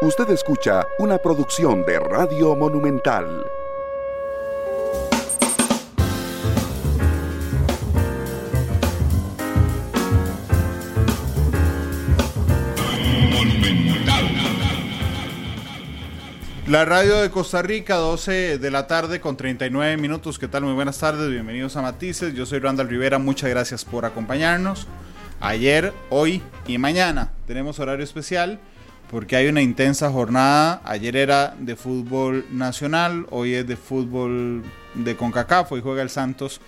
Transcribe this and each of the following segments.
Usted escucha una producción de Radio Monumental. La radio de Costa Rica, 12 de la tarde con 39 minutos. ¿Qué tal? Muy buenas tardes, bienvenidos a Matices. Yo soy Randall Rivera, muchas gracias por acompañarnos. Ayer, hoy y mañana tenemos horario especial porque hay una intensa jornada. Ayer era de fútbol nacional, hoy es de fútbol de CONCACAF, hoy juega el Santos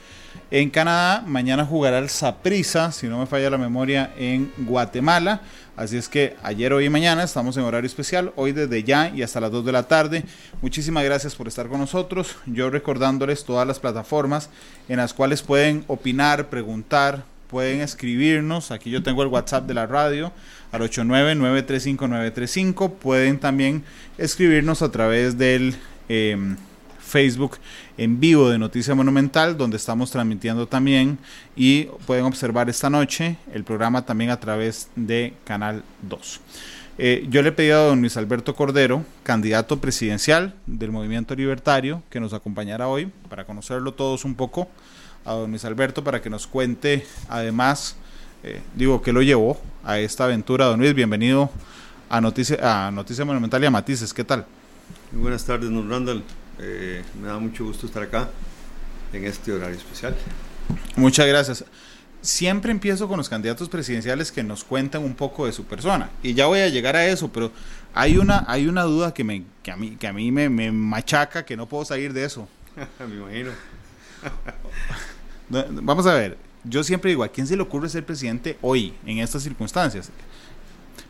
en Canadá, mañana jugará el Saprissa, si no me falla la memoria, en Guatemala. Así es que ayer, hoy y mañana estamos en horario especial, hoy desde ya y hasta las 2 de la tarde. Muchísimas gracias por estar con nosotros. Yo recordándoles todas las plataformas en las cuales pueden opinar, preguntar, pueden escribirnos. Aquí yo tengo el WhatsApp de la radio al 89935935. Pueden también escribirnos a través del em, Facebook en vivo de Noticia Monumental, donde estamos transmitiendo también y pueden observar esta noche el programa también a través de Canal 2. Eh, yo le he pedido a don Luis Alberto Cordero, candidato presidencial del Movimiento Libertario, que nos acompañara hoy para conocerlo todos un poco a don Luis Alberto para que nos cuente además, eh, digo, que lo llevó a esta aventura. Don Luis, bienvenido a Noticia, a Noticia Monumental y a Matices, ¿qué tal? Muy buenas tardes, don Randall. Eh, me da mucho gusto estar acá en este horario especial. Muchas gracias. Siempre empiezo con los candidatos presidenciales que nos cuentan un poco de su persona. Y ya voy a llegar a eso, pero hay una, hay una duda que, me, que a mí, que a mí me, me machaca, que no puedo salir de eso. me imagino. Vamos a ver, yo siempre digo, ¿a quién se le ocurre ser presidente hoy, en estas circunstancias?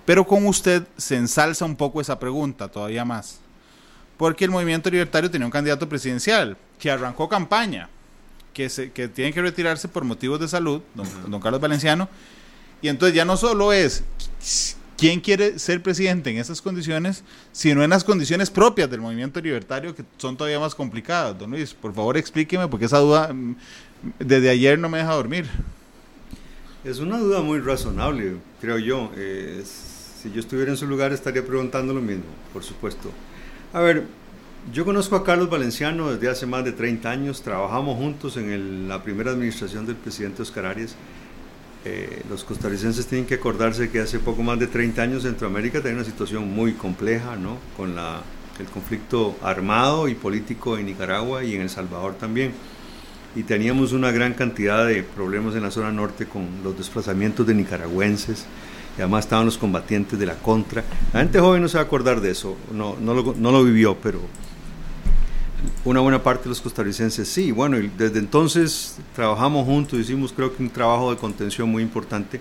Pero con usted se ensalza un poco esa pregunta, todavía más. Porque el movimiento libertario tenía un candidato presidencial que arrancó campaña, que, se, que tiene que retirarse por motivos de salud, don, don Carlos Valenciano. Y entonces ya no solo es quién quiere ser presidente en esas condiciones, sino en las condiciones propias del movimiento libertario que son todavía más complicadas. Don Luis, por favor explíqueme, porque esa duda desde ayer no me deja dormir. Es una duda muy razonable, creo yo. Eh, si yo estuviera en su lugar estaría preguntando lo mismo, por supuesto. A ver, yo conozco a Carlos Valenciano desde hace más de 30 años, trabajamos juntos en la primera administración del presidente Oscar Arias eh, los costarricenses tienen que acordarse que hace poco más de 30 años Centroamérica tenía una situación muy compleja, ¿no? Con la, el conflicto armado y político en Nicaragua y en El Salvador también. Y teníamos una gran cantidad de problemas en la zona norte con los desplazamientos de nicaragüenses. Y además estaban los combatientes de la contra. La gente joven no se va a acordar de eso, no, no, lo, no lo vivió, pero una buena parte de los costarricenses sí. Bueno, desde entonces trabajamos juntos, hicimos creo que un trabajo de contención muy importante.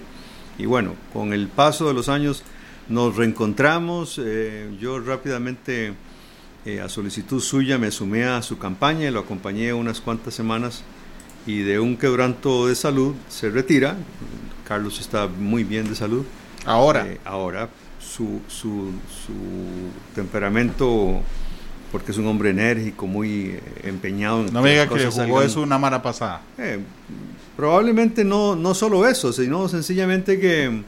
Y bueno, con el paso de los años nos reencontramos. Eh, yo rápidamente, eh, a solicitud suya, me sumé a su campaña y lo acompañé unas cuantas semanas. Y de un quebranto de salud se retira. Carlos está muy bien de salud. Ahora. Eh, ahora, su, su, su temperamento porque es un hombre enérgico, muy eh, empeñado en No me diga que jugó eso una mala pasada. Eh, probablemente no, no solo eso, sino sencillamente que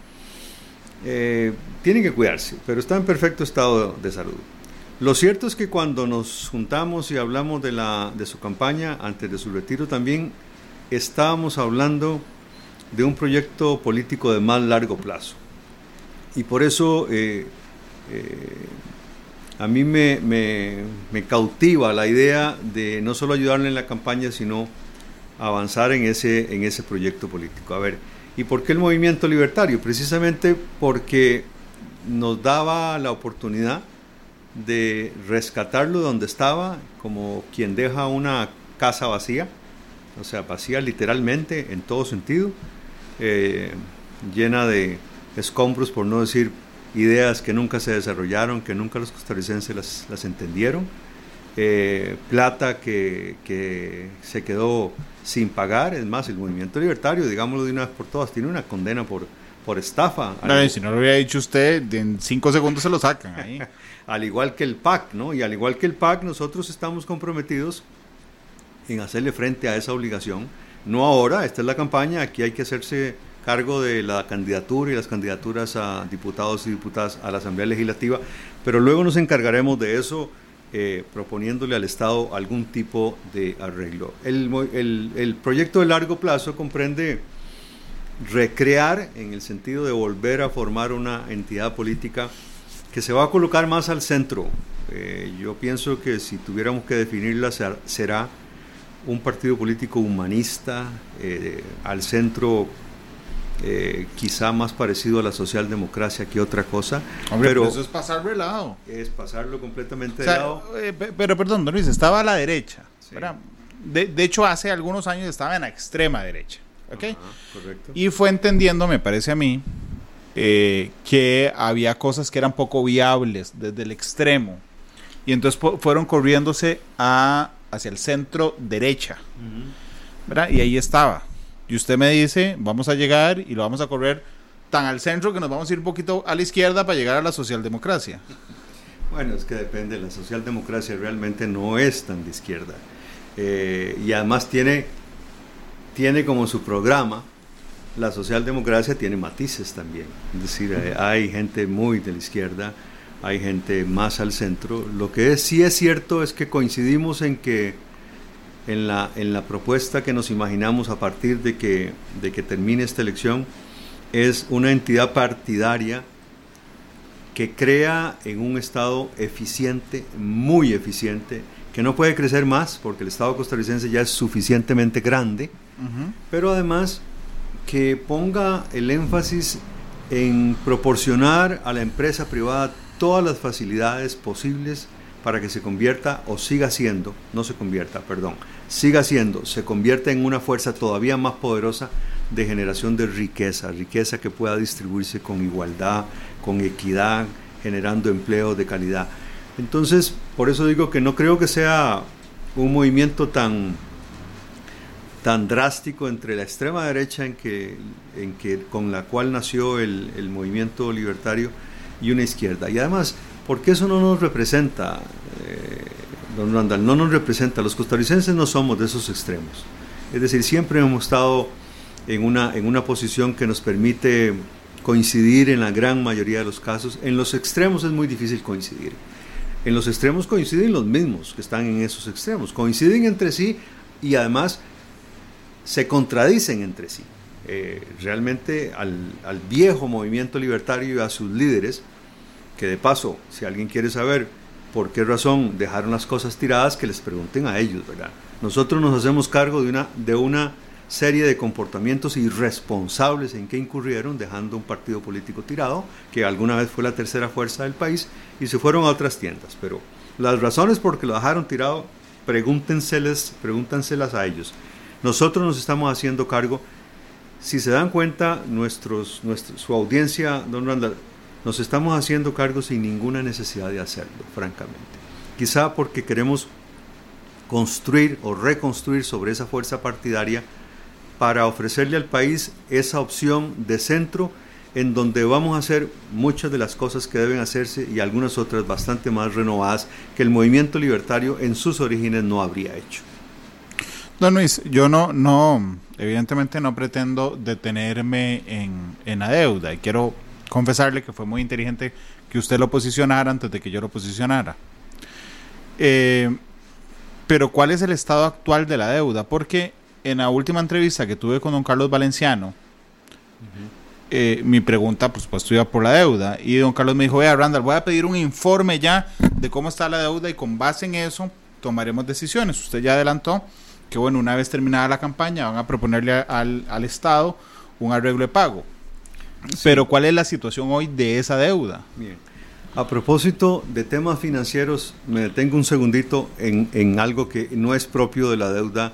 eh, tiene que cuidarse, pero está en perfecto estado de salud. Lo cierto es que cuando nos juntamos y hablamos de, la, de su campaña, antes de su retiro también, estábamos hablando de un proyecto político de más largo plazo. Y por eso a mí me, me, cautiva la idea de no solo ayudarle en la campaña, sino avanzar en ese, en ese proyecto político. A ver, ¿y por qué el movimiento libertario? Precisamente porque nos daba la oportunidad de rescatarlo donde estaba, como quien deja una casa vacía, o sea, vacía literalmente en todo sentido, eh, llena de escombros, por no decir ideas que nunca se desarrollaron, que nunca los costarricenses las, las entendieron, eh, plata que, que, se quedó sin pagar, es más, el movimiento libertario, digámoslo de una vez por todas, tiene una condena por, por estafa. si no lo hubiera dicho usted, en cinco segundos se lo sacan ahí. al igual que el PAC, ¿no? Y al igual que el PAC, nosotros estamos comprometidos en hacerle frente a esa obligación. No ahora, esta es la campaña, aquí hay que hacerse cargo de la candidatura y las candidaturas a diputados y diputadas a la Asamblea Legislativa, pero luego nos encargaremos de eso eh, proponiéndole al Estado algún tipo de arreglo. El, el, proyecto de largo plazo comprende recrear en el sentido de volver a formar una entidad política que se va a colocar más al centro. Eh, yo pienso que si tuviéramos que definirla será un partido político humanista, eh, al centro eh, quizá más parecido a la socialdemocracia que otra cosa. pero, eso es pasarlo de lado. Es pasarlo completamente de lado. Pero perdón, don Luis, estaba a la derecha. De, de, hecho, hace algunos años estaba en la extrema derecha. ¿Okay? correcto. Y fue entendiendo, me parece a mí, que había cosas que eran poco viables desde el extremo. Y entonces fueron corriéndose a hacia el centro derecha. ¿verdad? Y ahí estaba. Y usted me dice, vamos a llegar y lo vamos a correr tan al centro que nos vamos a ir un poquito a la izquierda para llegar a la socialdemocracia. Bueno, es que depende, la socialdemocracia realmente no es tan de izquierda. Eh, y además tiene, tiene como su programa, la socialdemocracia tiene matices también. Es decir, hay gente muy de la izquierda, hay gente más al centro. Lo que sí es cierto es que coincidimos en que en la, en la propuesta que nos imaginamos a partir de que, de que termine esta elección es una entidad partidaria que crea en un Estado eficiente, muy eficiente, que no puede crecer más porque el Estado costarricense ya es suficientemente grande, pero además que ponga el énfasis en proporcionar a la empresa privada todas las facilidades posibles para que se convierta o siga siendo, no se convierta, perdón, siga siendo, se convierta en una fuerza todavía más poderosa de generación de riqueza, riqueza que pueda distribuirse con igualdad, con equidad, generando empleo de calidad. Entonces, por eso digo que no creo que sea un movimiento tan, tan drástico entre la extrema derecha en que, en que, con la cual nació el, el movimiento libertario, y una izquierda. Y además, porque eso no nos representa, eh, don Randall, no nos representa, los costarricenses no somos de esos extremos. Es decir, siempre hemos estado en una, en una posición que nos permite coincidir en la gran mayoría de los casos. En los extremos es muy difícil coincidir. En los extremos coinciden los mismos que están en esos extremos. Coinciden entre sí y además se contradicen entre sí. Eh, realmente al, al, viejo movimiento libertario y a sus líderes que de paso, si alguien quiere saber por qué razón dejaron las cosas tiradas, que les pregunten a ellos, ¿verdad? Nosotros nos hacemos cargo de una, de una serie de comportamientos irresponsables en que incurrieron, dejando un partido político tirado, que alguna vez fue la tercera fuerza del país, y se fueron a otras tiendas. Pero las razones por que lo dejaron tirado, pregúntenselas, pregúntenselas a ellos. Nosotros nos estamos haciendo cargo. Si se dan cuenta, nuestros, su audiencia, don Randall, nos estamos haciendo cargo sin ninguna necesidad de hacerlo, francamente. Quizá porque queremos construir o reconstruir sobre esa fuerza partidaria para ofrecerle al país esa opción de centro en donde vamos a hacer muchas de las cosas que deben hacerse y algunas otras bastante más renovadas que el movimiento libertario en sus orígenes no habría hecho. Don Luis, yo no, no, evidentemente no pretendo detenerme en, en la deuda y quiero confesarle que fue muy inteligente que usted lo posicionara antes de que yo lo posicionara. Eh, pero ¿cuál es el estado actual de la deuda? Porque en la última entrevista que tuve con don Carlos Valenciano, eh, mi pregunta, pues, pues iba por la deuda. Y don Carlos me dijo, vea, Randall, voy a pedir un informe ya de cómo está la deuda y con base en eso tomaremos decisiones. Usted ya adelantó que, bueno, una vez terminada la campaña van a proponerle al, al Estado un arreglo de pago. Pero ¿cuál es la situación hoy de esa deuda? Bien. A propósito de temas financieros, me detengo un segundito en, algo que no es propio de la deuda,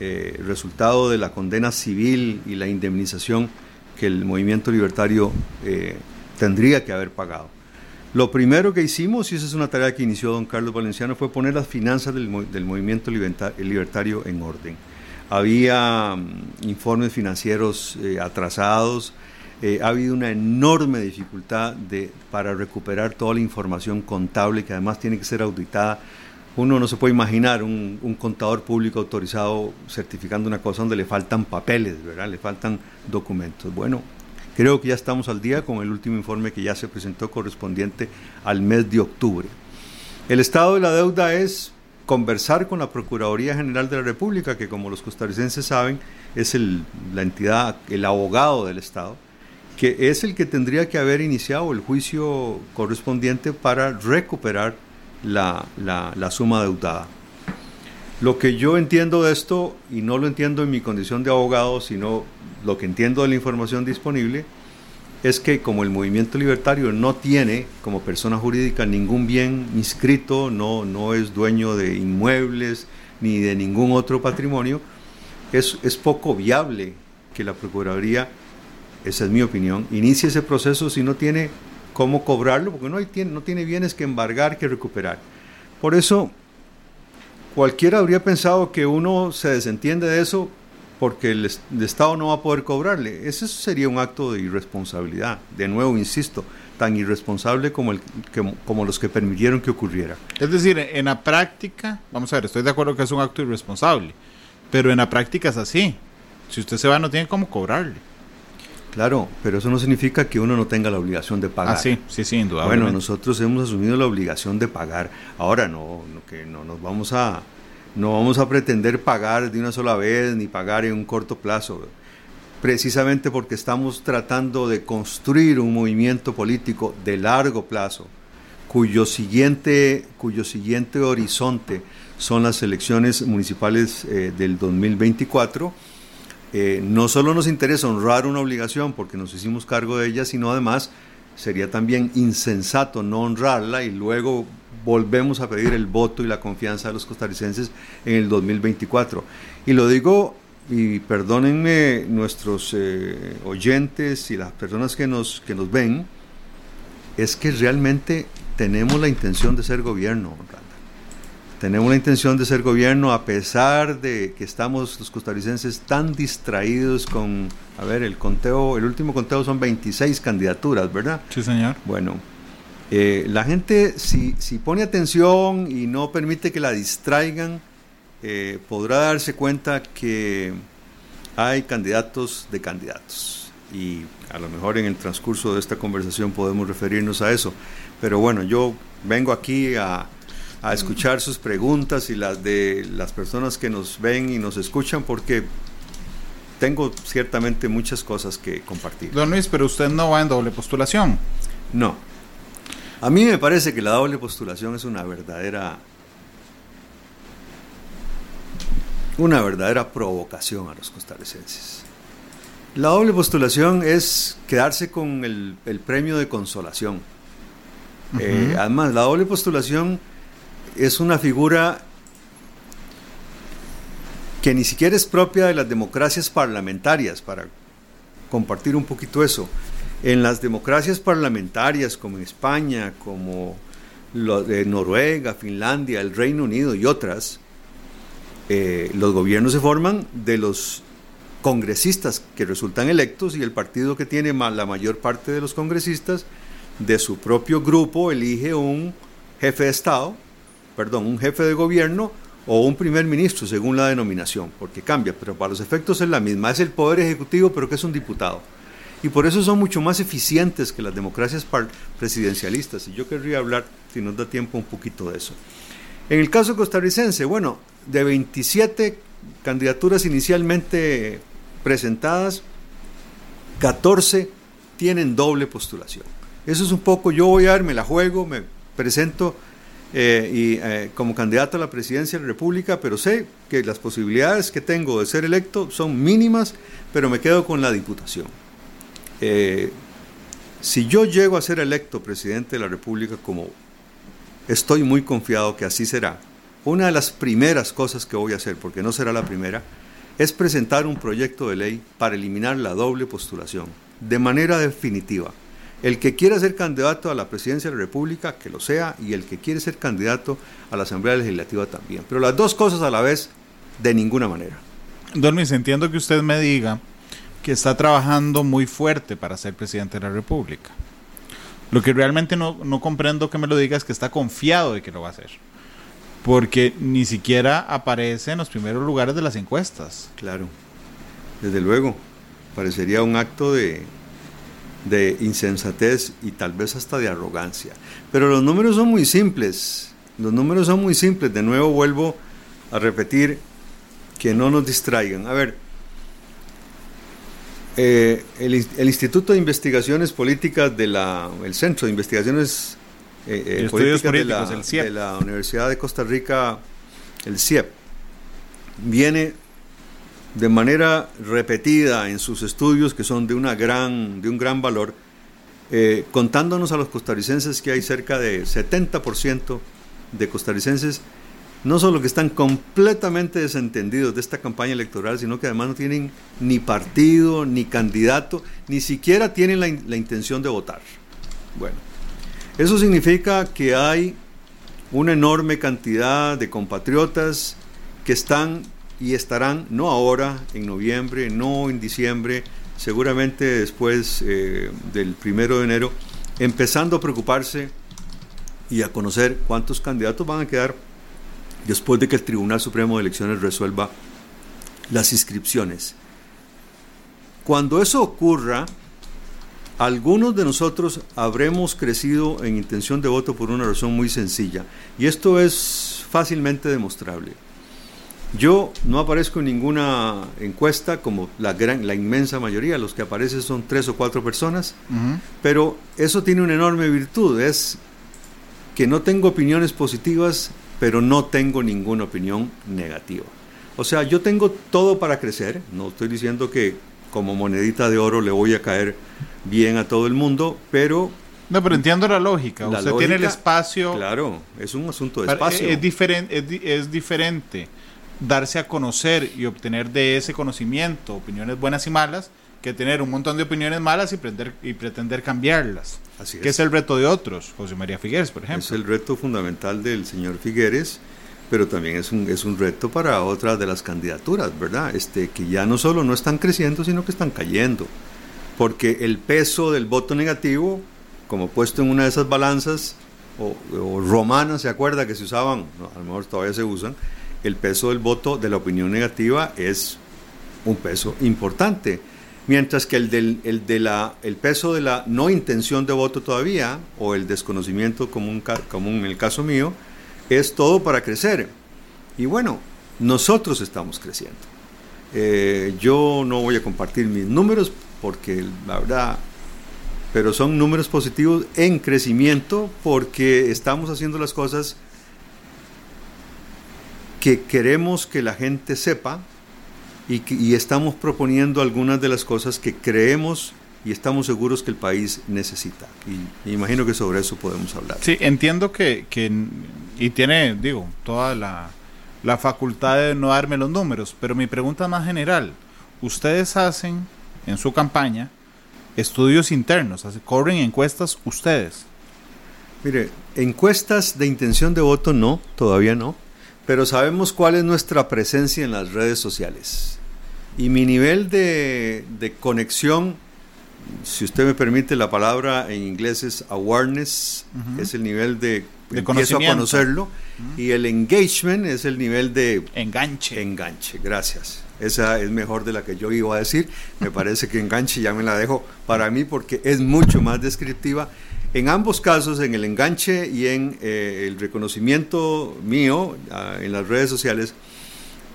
eh, resultado de la condena civil y la indemnización que el movimiento libertario eh, tendría que haber pagado. Lo primero que hicimos, y esa es una tarea que inició don Carlos Valenciano, fue poner las finanzas del, movimiento libertario en orden. Había mm, informes financieros eh, atrasados, eh, ha habido una enorme dificultad para recuperar toda la información contable que además tiene que ser auditada uno no se puede imaginar un, un, contador público autorizado certificando una cosa donde le faltan papeles, ¿verdad? Le faltan documentos. Bueno, creo que ya estamos al día con el último informe que ya se presentó correspondiente al mes de octubre. El estado de la deuda es conversar con la Procuraduría General de la República, que como los costarricenses saben, es el, la entidad, el abogado del Estado, que es el que tendría que haber iniciado el juicio correspondiente para recuperar la, la, suma deudada. Lo que yo entiendo de esto, y no lo entiendo en mi condición de abogado, sino lo que entiendo de la información disponible, es que como el movimiento libertario no tiene como persona jurídica ningún bien inscrito, no, no es dueño de inmuebles ni de ningún otro patrimonio, es, es poco viable que la Procuraduría, esa es mi opinión, inicie ese proceso si no tiene cómo cobrarlo, porque no, tiene bienes que embargar, que recuperar. Por eso, cualquiera habría pensado que uno se desentiende de eso porque el, Estado no va a poder cobrarle. Eso sería un acto de irresponsabilidad. De nuevo, insisto, tan irresponsable como, el, como los que permitieron que ocurriera. Es decir, en la práctica, vamos a ver, estoy de acuerdo que es un acto irresponsable, pero en la práctica es así. Si usted se va, no tiene cómo cobrarle. Claro, pero eso no significa que uno no tenga la obligación de pagar. Ah, sí, sí, sí, Bueno, nosotros hemos asumido la obligación de pagar. Ahora no, no que no nos vamos a no vamos a pretender pagar de una sola vez ni pagar en un corto plazo, precisamente porque estamos tratando de construir un movimiento político de largo plazo, cuyo siguiente, cuyo siguiente horizonte son las elecciones municipales eh, del 2024 eh, no solo nos interesa honrar una obligación porque nos hicimos cargo de ella, sino además sería también insensato no honrarla y luego volvemos a pedir el voto y la confianza de los costarricenses en el 2024. Y lo digo, y perdónenme nuestros eh, oyentes y las personas que nos, que nos ven, es que realmente tenemos la intención de ser gobierno. Tenemos la intención de ser gobierno a pesar de que estamos los costarricenses tan distraídos con, a ver, el conteo, el último conteo son 26 candidaturas, ¿verdad? Sí, señor. Bueno, eh, la gente si, si pone atención y no permite que la distraigan, eh, podrá darse cuenta que hay candidatos de candidatos. Y a lo mejor en el transcurso de esta conversación podemos referirnos a eso. Pero bueno, yo vengo aquí a a escuchar sus preguntas y las de las personas que nos ven y nos escuchan porque tengo ciertamente muchas cosas que compartir. Don Luis, pero usted no va en doble postulación. No. A mí me parece que la doble postulación es una verdadera una verdadera provocación a los costarricenses. La doble postulación es quedarse con el, premio de consolación. Eh, además, la doble postulación es una figura que ni siquiera es propia de las democracias parlamentarias, para compartir un poquito eso. En las democracias parlamentarias, como en España, como de Noruega, Finlandia, el Reino Unido y otras, eh, los gobiernos se forman de los congresistas que resultan electos y el partido que tiene la mayor parte de los congresistas de su propio grupo elige un jefe de Estado perdón, un jefe de gobierno o un primer ministro, según la denominación, porque cambia, pero para los efectos es la misma. Es el poder ejecutivo, pero que es un diputado. Y por eso son mucho más eficientes que las democracias presidencialistas. Y yo querría hablar, si nos da tiempo, un poquito de eso. En el caso costarricense, bueno, de 27 candidaturas inicialmente presentadas, 14 tienen doble postulación. Eso es un poco, yo voy a ver, me la juego, me presento eh, y eh, como candidato a la presidencia de la República, pero sé que las posibilidades que tengo de ser electo son mínimas, pero me quedo con la diputación. Eh, si yo llego a ser electo presidente de la República, como estoy muy confiado que así será, una de las primeras cosas que voy a hacer, porque no será la primera, es presentar un proyecto de ley para eliminar la doble postulación de manera definitiva el que quiera ser candidato a la presidencia de la República, que lo sea, y el que quiere ser candidato a la Asamblea Legislativa también. Pero las dos cosas a la vez, de ninguna manera. Don Luis, entiendo que usted me diga que está trabajando muy fuerte para ser presidente de la República. Lo que realmente no, comprendo que me lo diga es que está confiado de que lo va a hacer. porque ni siquiera aparece en los primeros lugares de las encuestas. Claro, desde luego, parecería un acto de, de insensatez y tal vez hasta de arrogancia. Pero los números son muy simples, los números son muy simples, de nuevo vuelvo a repetir que no nos distraigan. A ver, eh, el, Instituto de Investigaciones Políticas de la, el Centro de Investigaciones eh, eh, Políticas de la, de la Universidad de Costa Rica, el CIEP, viene de manera repetida en sus estudios, que son de, una gran, de un gran valor, eh, contándonos a los costarricenses que hay cerca de 70% de costarricenses, no solo que están completamente desentendidos de esta campaña electoral, sino que además no tienen ni partido, ni candidato, ni siquiera tienen la, la intención de votar. Bueno, eso significa que hay una enorme cantidad de compatriotas que están y estarán no ahora, en noviembre, no en diciembre, seguramente después eh, del primero de enero, empezando a preocuparse y a conocer cuántos candidatos van a quedar después de que el Tribunal Supremo de Elecciones resuelva las inscripciones. Cuando eso ocurra, algunos de nosotros habremos crecido en intención de voto por una razón muy sencilla, y esto es fácilmente demostrable. Yo no aparezco en ninguna encuesta como la, gran, la inmensa mayoría, los que aparecen son tres o cuatro personas, pero eso tiene una enorme virtud, es que no tengo opiniones positivas, pero no tengo ninguna opinión negativa. O sea, yo tengo todo para crecer, no estoy diciendo que como monedita de oro le voy a caer bien a todo el mundo, pero no, pero entiendo la lógica. Usted tiene el espacio. Claro, es un asunto de espacio. Es, diferente, es, es, diferente darse a conocer y obtener de ese conocimiento opiniones buenas y malas que tener un montón de opiniones malas y, pretender, y pretender cambiarlas. Así es. Que es el reto de otros, José María Figueres, por ejemplo. Es el reto fundamental del señor Figueres, pero también es un, es un reto para otras de las candidaturas, ¿verdad? Este, que ya no solo no están creciendo, sino que están cayendo. Porque el peso del voto negativo, como puesto en una de esas balanzas, o, o romanas, ¿se acuerda que se usaban? a lo mejor todavía se usan el peso del voto de la opinión negativa es un peso importante. Mientras que el, del, el, de la, el peso de la no intención de voto todavía, o el desconocimiento como, un, como en el caso mío, es todo para crecer. Y bueno, nosotros estamos creciendo. Eh, yo no voy a compartir mis números porque la verdad, pero son números positivos en crecimiento porque estamos haciendo las cosas que queremos que la gente sepa y, estamos proponiendo algunas de las cosas que creemos y estamos seguros que el país necesita. Y me imagino que sobre eso podemos hablar. Sí, entiendo que, que y tiene, digo, toda la, la, facultad de no darme los números, pero mi pregunta más general, ustedes hacen en su campaña estudios internos, corren encuestas ustedes. Mire, encuestas de intención de voto no, todavía no pero sabemos cuál es nuestra presencia en las redes sociales. Y mi nivel de, conexión, si usted me permite la palabra en inglés es awareness, es el nivel de, de empiezo a conocerlo, y el engagement es el nivel de enganche. Enganche, gracias. Esa es mejor de la que yo iba a decir. Me parece que enganche ya me la dejo para mí porque es mucho más descriptiva en ambos casos, en el enganche y en eh, el reconocimiento mío ah, en las redes sociales,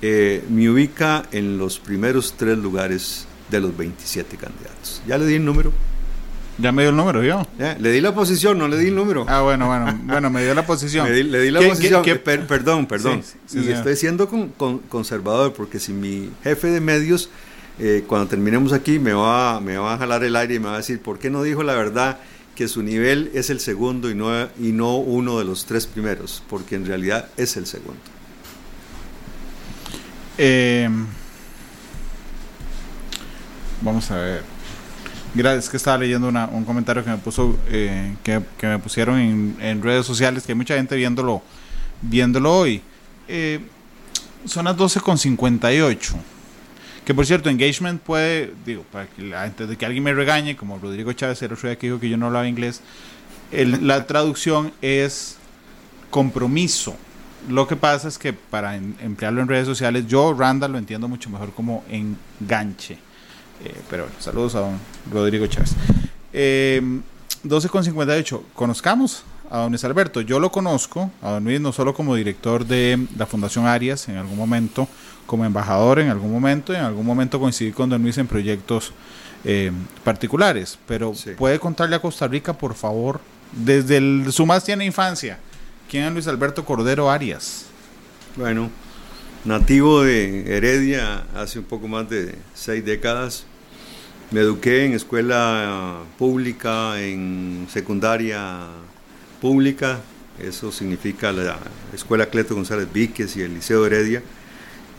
eh, me ubica en los primeros tres lugares de los 27 candidatos. ¿Ya le di el número? Ya me dio el número yo. le di la posición, no le di el número. Ah, bueno, bueno, bueno, me dio la posición. le di la posición. perdón, perdón. y estoy siendo conservador porque si mi jefe de medios, eh, cuando terminemos aquí, me va, me va a jalar el aire y me va a decir, ¿por qué no dijo la verdad? Que su nivel es el segundo y no, y no uno de los tres primeros, porque en realidad es el segundo. Em, vamos a ver. Gracias, que estaba leyendo un comentario que me puso, eh, que, me pusieron en, redes sociales, que hay mucha gente viéndolo, viéndolo hoy. Eh, son las 12.58. Que por cierto, engagement puede, digo, para que antes de que alguien me regañe, como Rodrigo Chávez el otro día que dijo que yo no hablaba inglés, la traducción es compromiso. Lo que pasa es que para emplearlo en redes sociales, yo, Randall, lo entiendo mucho mejor como enganche. Eh, pero bueno, saludos a don Rodrigo Chávez. Eh, 12.58. Conozcamos a don Luis Alberto. Yo lo conozco, a don Luis, no solo como director de la Fundación Arias en algún momento, como embajador en algún momento, y en algún momento coincidí con don Luis en proyectos eh, particulares. Pero puede contarle a Costa Rica, por favor, desde su más tierna infancia, ¿quién es Luis Alberto Cordero Arias? Bueno, nativo de Heredia hace un poco más de seis décadas. Me eduqué en escuela pública, en secundaria pública, eso significa la Escuela Cleto González Víquez y el Liceo Heredia.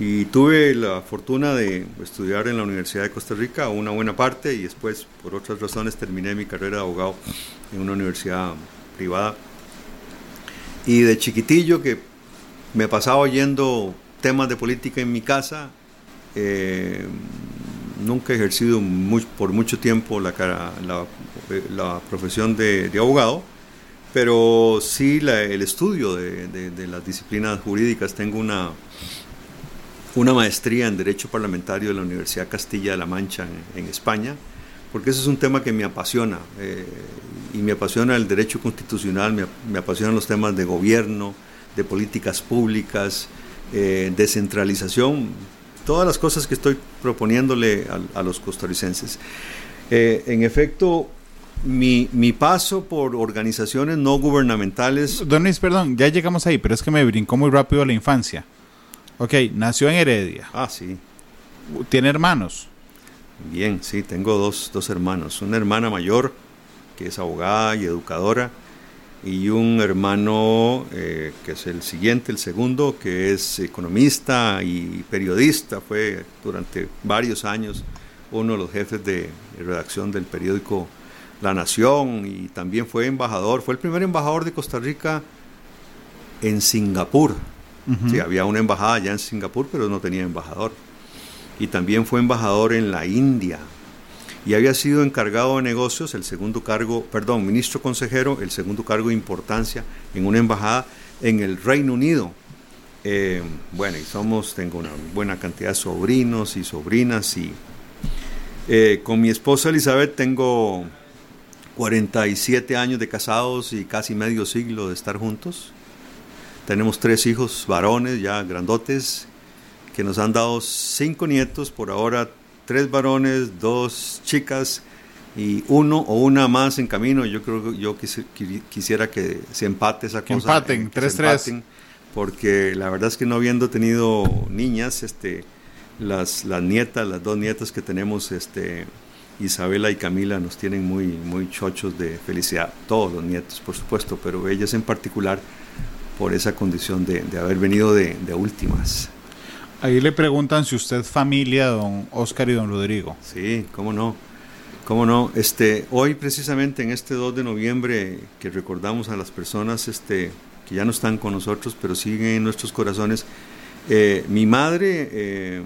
Y tuve la fortuna de estudiar en la Universidad de Costa Rica una buena parte y después, por otras razones, terminé mi carrera de abogado en una universidad privada. Y de chiquitillo que me pasaba oyendo temas de política en mi casa, eh, nunca he ejercido por mucho tiempo la, la, profesión de, abogado, pero sí el estudio de, las disciplinas jurídicas. Tengo una, una maestría en Derecho Parlamentario de la Universidad Castilla de la Mancha en, España, porque ese es un tema que me apasiona. Eh, y me apasiona el derecho constitucional, me, me, apasionan los temas de gobierno, de políticas públicas, eh, descentralización, todas las cosas que estoy proponiéndole a, los costarricenses. Eh, en efecto, mi, mi, paso por organizaciones no gubernamentales... Don Luis, perdón, ya llegamos ahí, pero es que me brincó muy rápido a la infancia. Ok, nació en Heredia. Ah, sí. ¿Tiene hermanos? Bien, sí, tengo dos, dos hermanos. Una hermana mayor, que es abogada y educadora, y un hermano eh, que es el siguiente, el segundo, que es economista y periodista, fue durante varios años uno de los jefes de redacción del periódico La Nación y también fue embajador, fue el primer embajador de Costa Rica en Singapur. Sí, había una embajada ya en Singapur, pero no tenía embajador. Y también fue embajador en la India, y había sido encargado de negocios, el segundo cargo, perdón, ministro consejero, el segundo cargo de importancia en una embajada en el Reino Unido. Eh, bueno, y somos, tengo una buena cantidad de sobrinos y sobrinas y eh, con mi esposa Elizabeth tengo 47 años de casados y casi medio siglo de estar juntos. Tenemos tres hijos varones ya grandotes que nos han dado cinco nietos, por ahora tres varones, dos chicas y uno o una más en camino. Yo creo que yo quisiera que se empate esa cosa. Empaten, eh, tres, tres. Porque la verdad es que no habiendo tenido niñas, este, las, las nietas, las dos nietas que tenemos, este, Isabela y Camila, nos tienen muy, muy chochos de felicidad. Todos los nietos, por supuesto, pero ellas en particular por esa condición de, de haber venido de, de últimas. Ahí le preguntan si usted es familia don Oscar y don Rodrigo. Sí, cómo no. Cómo no. Este, hoy precisamente en este 2 de noviembre que recordamos a las personas este, que ya no están con nosotros, pero siguen en nuestros corazones, eh, mi madre, eh,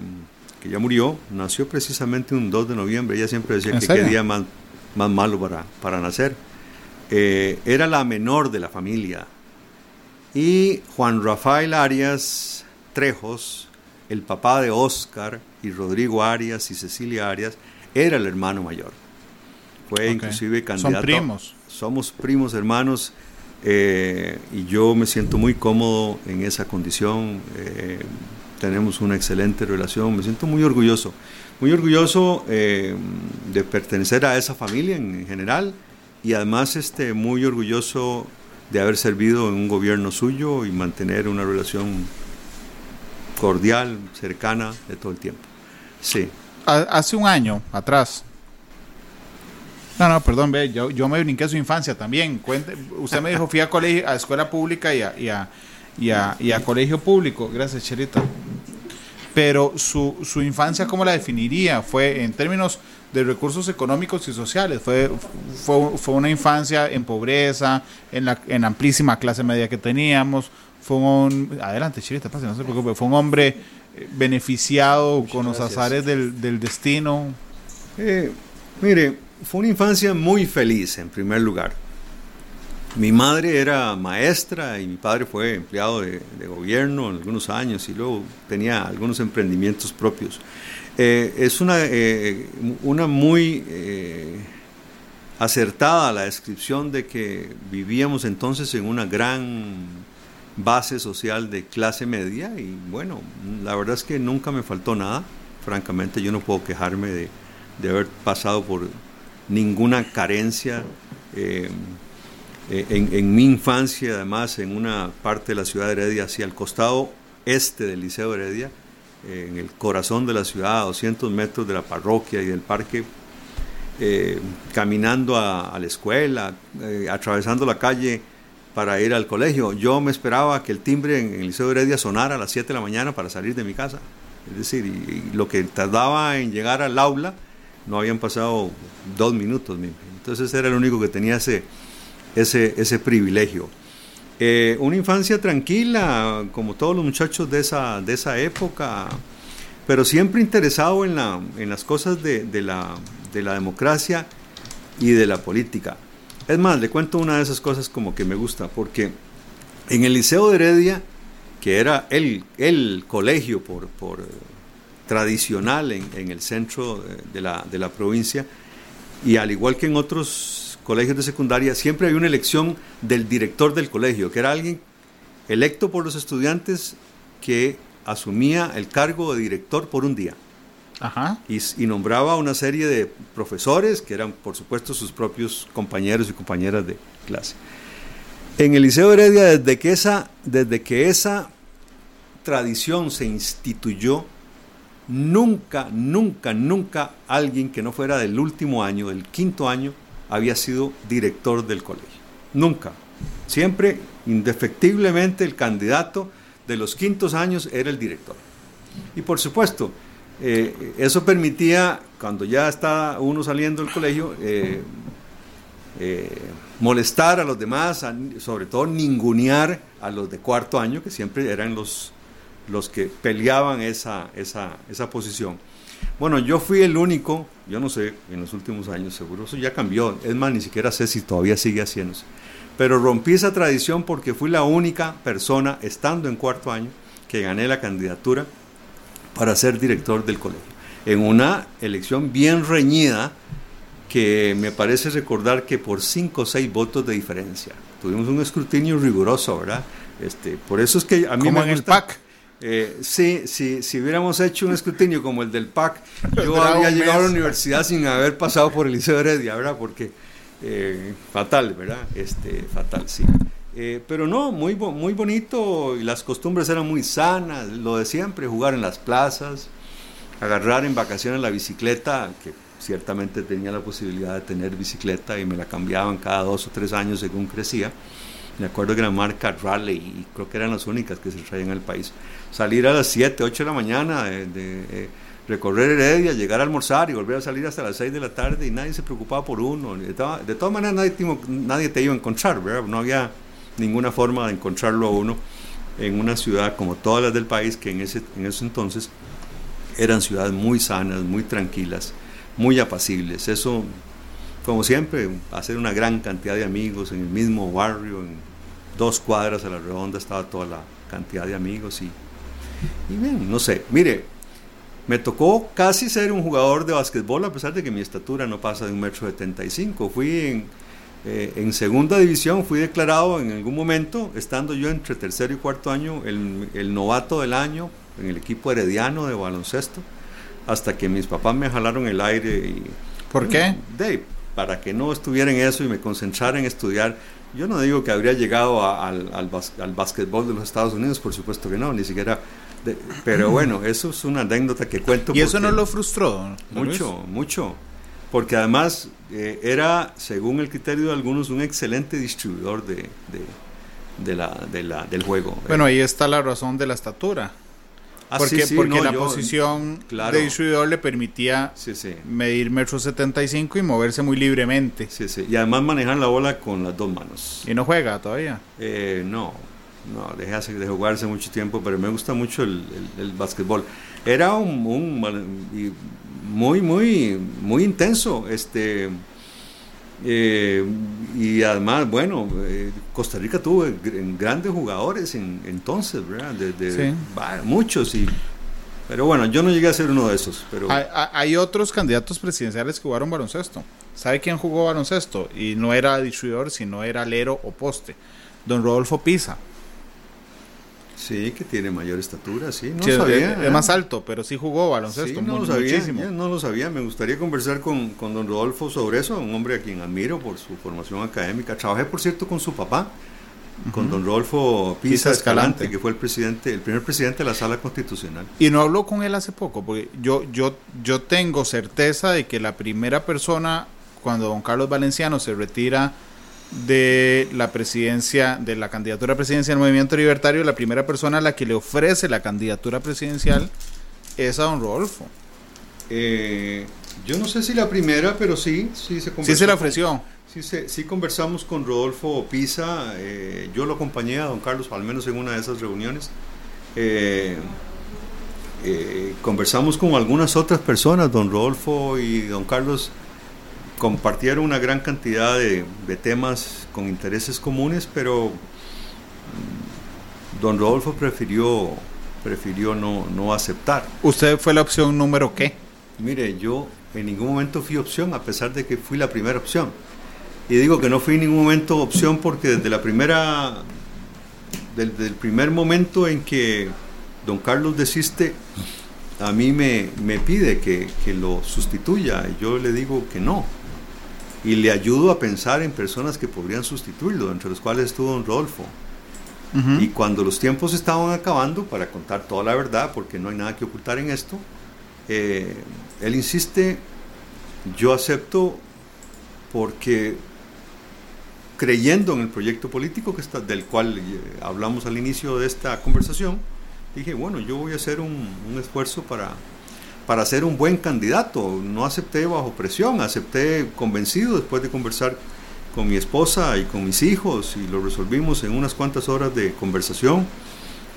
que ya murió, nació precisamente un 2 de noviembre. Ella siempre decía que qué día más, más malo para, para nacer. Eh, era la menor de la familia. Y Juan Rafael Arias Trejos, el papá de Oscar y Rodrigo Arias y Cecilia Arias, era el hermano mayor. Fue inclusive candidato. Son primos. Somos primos hermanos eh, y yo me siento muy cómodo en esa condición. Eh, tenemos una excelente relación, me siento muy orgulloso, muy orgulloso eh, de pertenecer a esa familia en general y además este, muy orgulloso de haber servido en un gobierno suyo y mantener una relación cordial, cercana de todo el tiempo. Sí. Hace un año atrás. No, no, perdón, ve, yo, yo me brinqué a su infancia también. Cuente, usted me dijo, fui a colegio, a escuela pública y a, y a, y a, colegio público. Gracias, Cherita. Pero su, su infancia, ¿cómo la definiría? ¿Fue en términos de recursos económicos y sociales? ¿Fue, fue, fue una infancia en pobreza, en la en amplísima clase media que teníamos? fue un adelante Chirita, pase, no se preocupe, fue un hombre eh, beneficiado con los azares del, del destino. Eh, mire, fue una infancia muy feliz en primer lugar. mi madre era maestra y mi padre fue empleado de, gobierno en algunos años y luego tenía algunos emprendimientos propios. Eh, es una, eh, una muy eh, acertada la descripción de que vivíamos entonces en una gran base social de clase media y bueno, la verdad es que nunca me faltó nada. Francamente yo no puedo quejarme de, de haber pasado por ninguna carencia. Eh, en, mi infancia, además, en una parte de la ciudad de Heredia, hacia el costado este del Liceo de Heredia, en el corazón de la ciudad, a 200 metros de la parroquia y del parque, eh, caminando a, la escuela, atravesando la calle para ir al colegio. Yo me esperaba que el timbre en, el Liceo Heredia sonara a las 7 de la mañana para salir de mi casa. Es decir, lo que tardaba en llegar al aula, no habían pasado dos minutos. Entonces era el único que tenía ese ese, ese privilegio. Eh, una infancia tranquila, como todos los muchachos de esa, de esa época, pero siempre interesado en, la, en las cosas de, de, la, de la democracia y de la política. Es más, le cuento una de esas cosas como que me gusta, porque en el Liceo de Heredia, que era el, el colegio por, por tradicional en, en, el centro de la, de la provincia, y al igual que en otros colegios de secundaria, siempre había una elección del director del colegio, que era alguien electo por los estudiantes que asumía el cargo de director por un día. Y, nombraba una serie de profesores que eran, por supuesto, sus propios compañeros y compañeras de clase. En el Liceo Heredia, desde que esa, desde que esa tradición se instituyó, nunca, nunca, nunca alguien que no fuera del último año, del quinto año, había sido director del colegio. Nunca. Siempre, indefectiblemente, el candidato de los quintos años era el director. Y por supuesto, eh, eso permitía, cuando ya está uno saliendo del colegio, eh, eh, molestar a los demás, sobre todo ningunear a los de cuarto año, que siempre eran los, los que peleaban esa, esa, esa posición. Bueno, yo fui el único, yo no sé, en los últimos años, seguro eso ya cambió, es más, ni siquiera sé si todavía sigue haciéndose, pero rompí esa tradición porque fui la única persona, estando en cuarto año, que gané la candidatura para ser director del colegio, en una elección bien reñida que me parece recordar que por cinco o seis votos de diferencia. Tuvimos un escrutinio riguroso, ¿verdad? Este, por eso es que a mí me en el PAC. Eh, sí, sí, si hubiéramos hecho un escrutinio como el del PAC, yo habría llegado a la universidad sin haber pasado por el Liceo de Heredia, ¿verdad? Porque eh, fatal, ¿verdad? Este, fatal, sí. Eh, pero no, muy, muy bonito y las costumbres eran muy sanas, lo de siempre, jugar en las plazas, agarrar en vacaciones la bicicleta, que ciertamente tenía la posibilidad de tener bicicleta y me la cambiaban cada dos o tres años según crecía. Me acuerdo que la marca Raleigh, y creo que eran las únicas que se traían al país. Salir a las 7, 8 de la mañana, de, eh, recorrer Heredia, llegar a almorzar y volver a salir hasta las 6 de la tarde y nadie se preocupaba por uno. De, todas maneras, nadie te, nadie te iba a encontrar, ¿verdad? No había ninguna forma de encontrarlo a uno en una ciudad como todas las del país, que en ese, en ese entonces eran ciudades muy sanas, muy tranquilas, muy apacibles. Eso como siempre, hacer una gran cantidad de amigos en el mismo barrio, en dos cuadras a la redonda estaba toda la cantidad de amigos y, y bien, no sé, mire, me tocó casi ser un jugador de básquetbol a pesar de que mi estatura no pasa de un metro setenta y cinco. Fui en, eh, en segunda división, fui declarado en algún momento, estando yo entre tercero y cuarto año, el, el novato del año en el equipo herediano de baloncesto, hasta que mis papás me jalaron el aire y... ¿Por qué? Dave, para que no estuviera en eso y me concentrara en estudiar. Yo no digo que habría llegado al, al, al básquetbol de los Estados Unidos, por supuesto que no, ni siquiera... pero bueno, eso es una anécdota que cuento. ¿Y eso no lo frustró? Mucho, mucho. Porque además eh, era, según el criterio de algunos, un excelente distribuidor de, de, la, de la, del juego. Bueno, ahí está la razón de la estatura. Ah, porque, porque la posición de distribuidor le permitía medir metro 75 y moverse muy libremente. Y además manejar la bola con las dos manos. ¿Y no juega todavía? Eh, no, no, dejé de jugarse mucho tiempo, pero me gusta mucho el, el, básquetbol. Era un, muy, muy, muy intenso. Este, Eh, y además, bueno, eh, Costa Rica tuvo grandes jugadores en, entonces, ¿verdad? De, muchos, y, pero bueno, yo no llegué a ser uno de esos. Pero... Hay, hay, otros candidatos presidenciales que jugaron baloncesto. ¿Sabe quién jugó baloncesto? Y no era distribuidor, sino era alero o poste. Don Rodolfo Pisa. Sí, que tiene mayor estatura, sí. No sabía. Es, más alto, pero sí jugó baloncesto. no, lo sabía, no lo sabía. Me gustaría conversar con, con, don Rodolfo sobre eso, un hombre a quien admiro por su formación académica. Trabajé, por cierto, con su papá, con don Rodolfo Pisa, Escalante, que fue el presidente, el primer presidente de la Sala Constitucional. Y no habló con él hace poco, porque yo, yo, yo tengo certeza de que la primera persona, cuando don Carlos Valenciano se retira de la presidencia, de la candidatura presidencial del Movimiento Libertario, la primera persona a la que le ofrece la candidatura presidencial es a don Rodolfo. Eh, yo no sé si la primera, pero sí, sí se Sí se le ofreció. Sí, sí, conversamos con Rodolfo Pisa, eh, yo lo acompañé a don Carlos, al menos en una de esas reuniones. Eh, conversamos con algunas otras personas, don Rodolfo y don Carlos compartieron una gran cantidad de, temas con intereses comunes, pero mm, don Rodolfo prefirió, prefirió no, no aceptar. ¿Usted fue la opción número qué? Mire, yo en ningún momento fui opción, a pesar de que fui la primera opción. Y digo que no fui en ningún momento opción porque desde la primera, desde el primer momento en que don Carlos desiste, a mí me, me pide que, que, lo sustituya y yo le digo que no y le ayudo a pensar en personas que podrían sustituirlo, entre los cuales estuvo don Rodolfo. Y cuando los tiempos estaban acabando, para contar toda la verdad, porque no hay nada que ocultar en esto, eh, él insiste, yo acepto porque creyendo en el proyecto político que está, del cual eh, hablamos al inicio de esta conversación, dije, bueno, yo voy a hacer un esfuerzo para, para ser un buen candidato. No acepté bajo presión, acepté convencido después de conversar con mi esposa y con mis hijos y lo resolvimos en unas cuantas horas de conversación.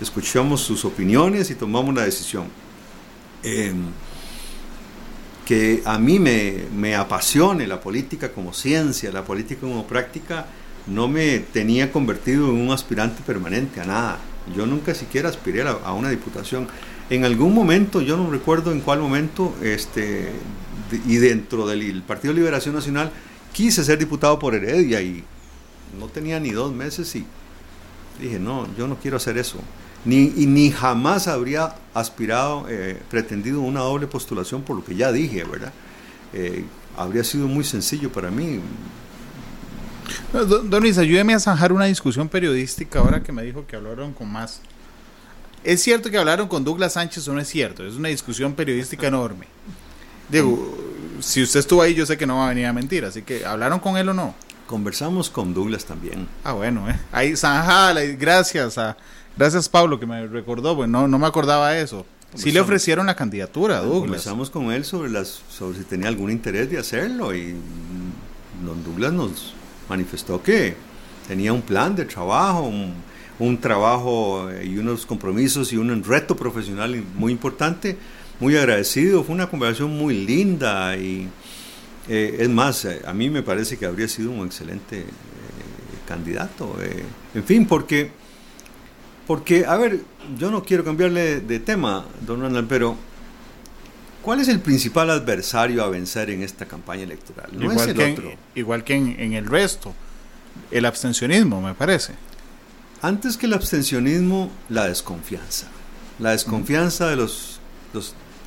Escuchamos sus opiniones y tomamos la decisión. Em, que a mí me, me, apasione la política como ciencia, la política como práctica, no me tenía convertido en un aspirante permanente a nada. Yo nunca siquiera aspiré a una diputación en algún momento, yo no recuerdo en cuál momento, este, y dentro del Partido Liberación Nacional, quise ser diputado por Heredia y no tenía ni dos meses y dije, no, yo no quiero hacer eso. Ni, y ni jamás habría aspirado, eh, pretendido una doble postulación por lo que ya dije, ¿verdad? Eh, habría sido muy sencillo para mí. Don Luis, ayúdeme a zanjar una discusión periodística ahora que me dijo que hablaron con más ¿Es cierto que hablaron con Douglas Sánchez o no es cierto? Es una discusión periodística enorme. Digo, si usted estuvo ahí, yo sé que no va a venir a mentir, así que ¿hablaron con él o no? Conversamos con Douglas también. Ah, bueno, eh. ahí zanjala, gracias a, gracias Pablo que me recordó, pues no, no me acordaba eso. Sí le ofrecieron la candidatura a Douglas. Conversamos con él sobre, las, sobre si tenía algún interés de hacerlo y don Douglas nos manifestó que tenía un plan de trabajo, un, un trabajo eh, y unos compromisos y un reto profesional muy importante. Muy agradecido, fue una conversación muy linda y eh, es más, eh, a mí me parece que habría sido un excelente candidato. en fin, porque, porque, a ver, yo no quiero cambiarle de tema, don Ronald, pero ¿cuál es el principal adversario a vencer en esta campaña electoral? No igual es el que otro. igual que en el resto, el abstencionismo, me parece. Antes que el abstencionismo, la desconfianza. La desconfianza de los,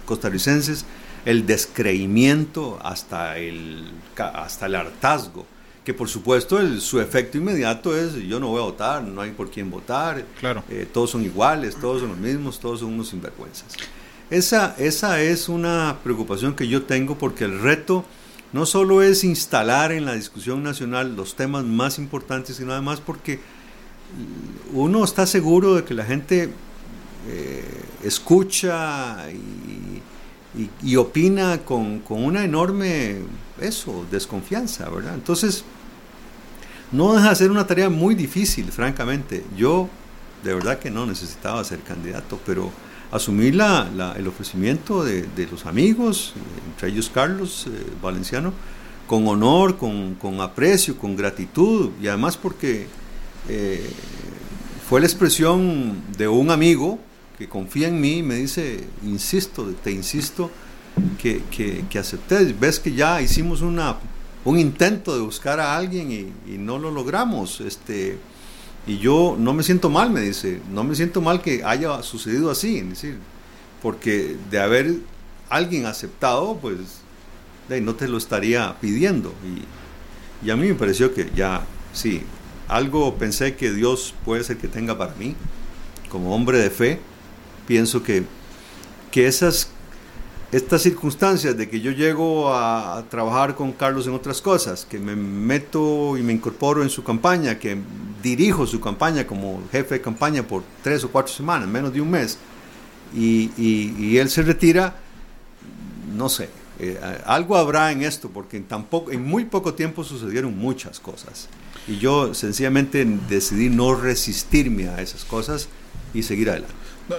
costarricenses, el descreimiento hasta el, hasta el hartazgo. Que por supuesto su efecto inmediato es yo no voy a votar, no hay por quién votar, claro. Eh, todos son iguales, todos son los mismos, todos son unos sinvergüenzas. Esa, esa es una preocupación que yo tengo porque el reto no solo es instalar en la discusión nacional los temas más importantes, sino además porque uno está seguro de que la gente eh, escucha y, opina con, una enorme, eso, desconfianza, ¿verdad? Entonces, no deja de ser una tarea muy difícil, francamente. Yo, de verdad que no necesitaba ser candidato, pero asumir la, el ofrecimiento de, los amigos, entre ellos Carlos eh, Valenciano, con honor, con, con, aprecio, con gratitud y además porque eh, fue la expresión de un amigo que confía en mí y me dice, insisto, te insisto que, que, aceptes. Ves que ya hicimos una, un intento de buscar a alguien y, no lo logramos. Este, y yo no me siento mal, me dice, no me siento mal que haya sucedido así, decir, porque de haber alguien aceptado, pues no te lo estaría pidiendo. Y a mí me pareció que ya, sí, algo pensé que Dios puede ser que tenga para mí, como hombre de fe, pienso que, que esas, estas circunstancias de que yo llego a, trabajar con Carlos en otras cosas, que me meto y me incorporo en su campaña, que dirijo su campaña como jefe de campaña por tres o cuatro semanas, menos de un mes, y, y, él se retira, no sé, eh, algo habrá en esto, porque en, en muy poco tiempo sucedieron muchas cosas. Y yo sencillamente decidí no resistirme a esas cosas y seguir adelante.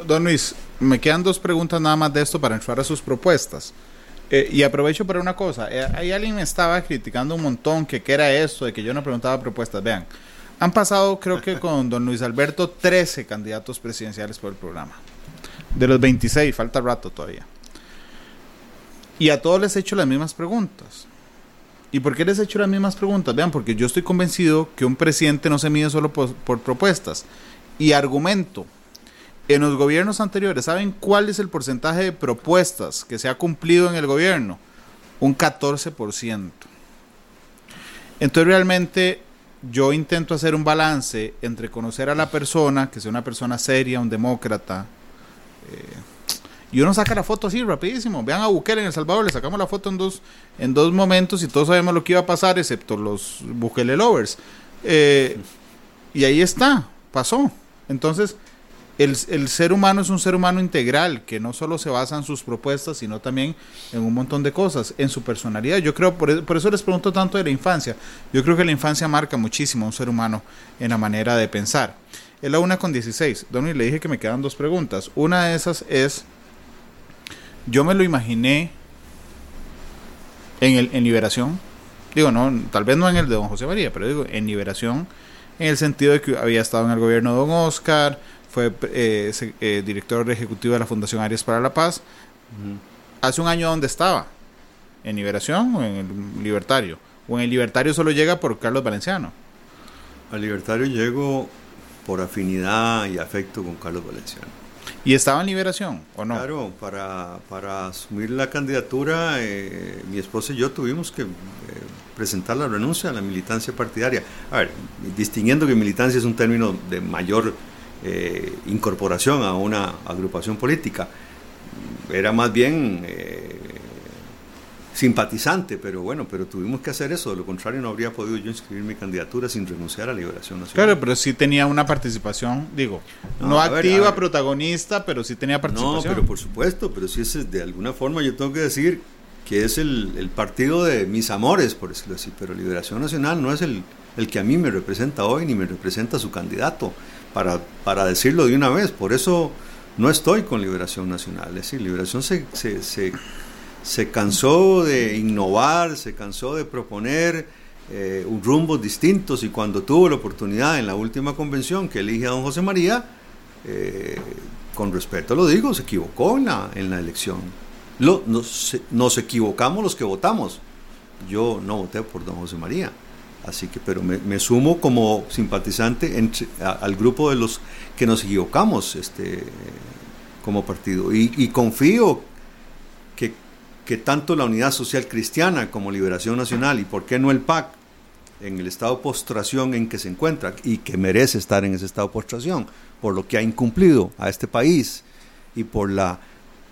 Don Luis, me quedan dos preguntas nada más de esto para entrar a sus propuestas. Eh, y aprovecho para una cosa. Eh, ahí alguien me estaba criticando un montón que qué era esto, de que yo no preguntaba propuestas. Vean, han pasado creo que con don Luis Alberto 13 candidatos presidenciales por el programa. De los 26, falta rato todavía. Y a todos les he hecho las mismas preguntas. ¿Y por qué les he hecho las mismas preguntas? Vean, porque yo estoy convencido que un presidente no se mide solo por, propuestas. Y argumento. En los gobiernos anteriores, ¿saben cuál es el porcentaje de propuestas que se ha cumplido en el gobierno? Un 14%. Entonces realmente yo intento hacer un balance entre conocer a la persona, que sea una persona seria, un demócrata, eh, y uno saca la foto así rapidísimo. Vean a Bukele en El Salvador, le sacamos la foto en dos, en dos momentos y todos sabemos lo que iba a pasar, excepto los Bukele lovers. Eh, y ahí está, pasó. Entonces, el, el, ser humano es un ser humano integral, que no solo se basa en sus propuestas, sino también en un montón de cosas, en su personalidad. Yo creo, por, por eso les pregunto tanto de la infancia. Yo creo que la infancia marca muchísimo a un ser humano en la manera de pensar. Es la una con 16. Don le dije que me quedan dos preguntas. Una de esas es yo me lo imaginé en, el, en Liberación. Digo, no, tal vez no en el de don José María, pero digo, en Liberación, en el sentido de que había estado en el gobierno de don Oscar, fue eh, eh, director ejecutivo de la Fundación Arias para la Paz. Hace un año, ¿dónde estaba? ¿En Liberación o en el Libertario? ¿O en el Libertario solo llega por Carlos Valenciano? Al Libertario llego por afinidad y afecto con Carlos Valenciano. ¿Y estaba en liberación o no? Claro, para, para asumir la candidatura, eh, mi esposa y yo tuvimos que eh, presentar la renuncia a la militancia partidaria. A ver, distinguiendo que militancia es un término de mayor eh, incorporación a una agrupación política, era más bien simpatizante, pero bueno, pero tuvimos que hacer eso, de lo contrario no habría podido yo inscribir mi candidatura sin renunciar a Liberación Nacional. Claro, pero sí tenía una participación, digo, no, activa, protagonista, pero sí tenía participación. No, pero por supuesto, pero sí es de alguna forma yo tengo que decir que es el, el partido de mis amores, por decirlo así, pero Liberación Nacional no es el, el que a mí me representa hoy, ni me representa su candidato, para, para decirlo de una vez, por eso no estoy con Liberación Nacional, es decir, Liberación se, se, se se cansó de innovar, se cansó de proponer eh, rumbos distintos y cuando tuvo la oportunidad en la última convención que elige a don José María, eh, con respeto lo digo, se equivocó en la, en la elección. Nos, nos, equivocamos los que votamos. Yo no voté por don José María. Así que, pero me, sumo como simpatizante entre, al grupo de los que nos equivocamos este, como partido. Y confío que tanto la Unidad Social Cristiana como Liberación Nacional y por qué no el PAC en el estado de postración en que se encuentra y que merece estar en ese estado de postración por lo que ha incumplido a este país y por la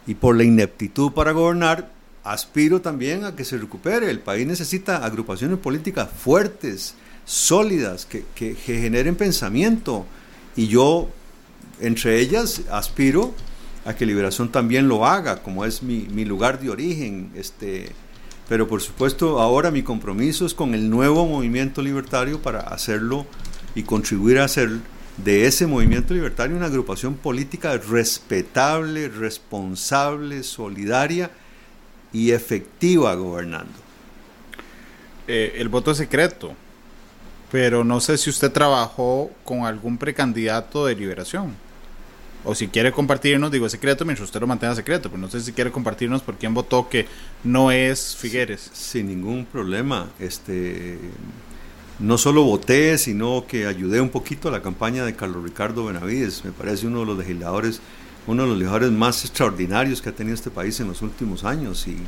y por la ineptitud para gobernar, aspiro también a que se recupere. El país necesita agrupaciones políticas fuertes, sólidas, que, que generen pensamiento. Y yo, entre ellas, aspiro a que Liberación también lo haga, como es mi, mi, lugar de origen. Este, pero por supuesto ahora mi compromiso es con el nuevo movimiento libertario para hacerlo y contribuir a hacer de ese movimiento libertario una agrupación política respetable, responsable, solidaria y efectiva gobernando. eh, el voto es secreto, pero no sé si usted trabajó con algún precandidato de liberación. O si quiere compartirnos, digo, secreto mientras usted lo mantenga secreto, pero no sé si quiere compartirnos por quién votó que no es Figueres. Sin ningún problema. Este, no solo voté, sino que ayudé un poquito a la campaña de Carlos Ricardo Benavides. Me parece uno de los legisladores, uno de los legisladores más extraordinarios que ha tenido este país en los últimos años. Y,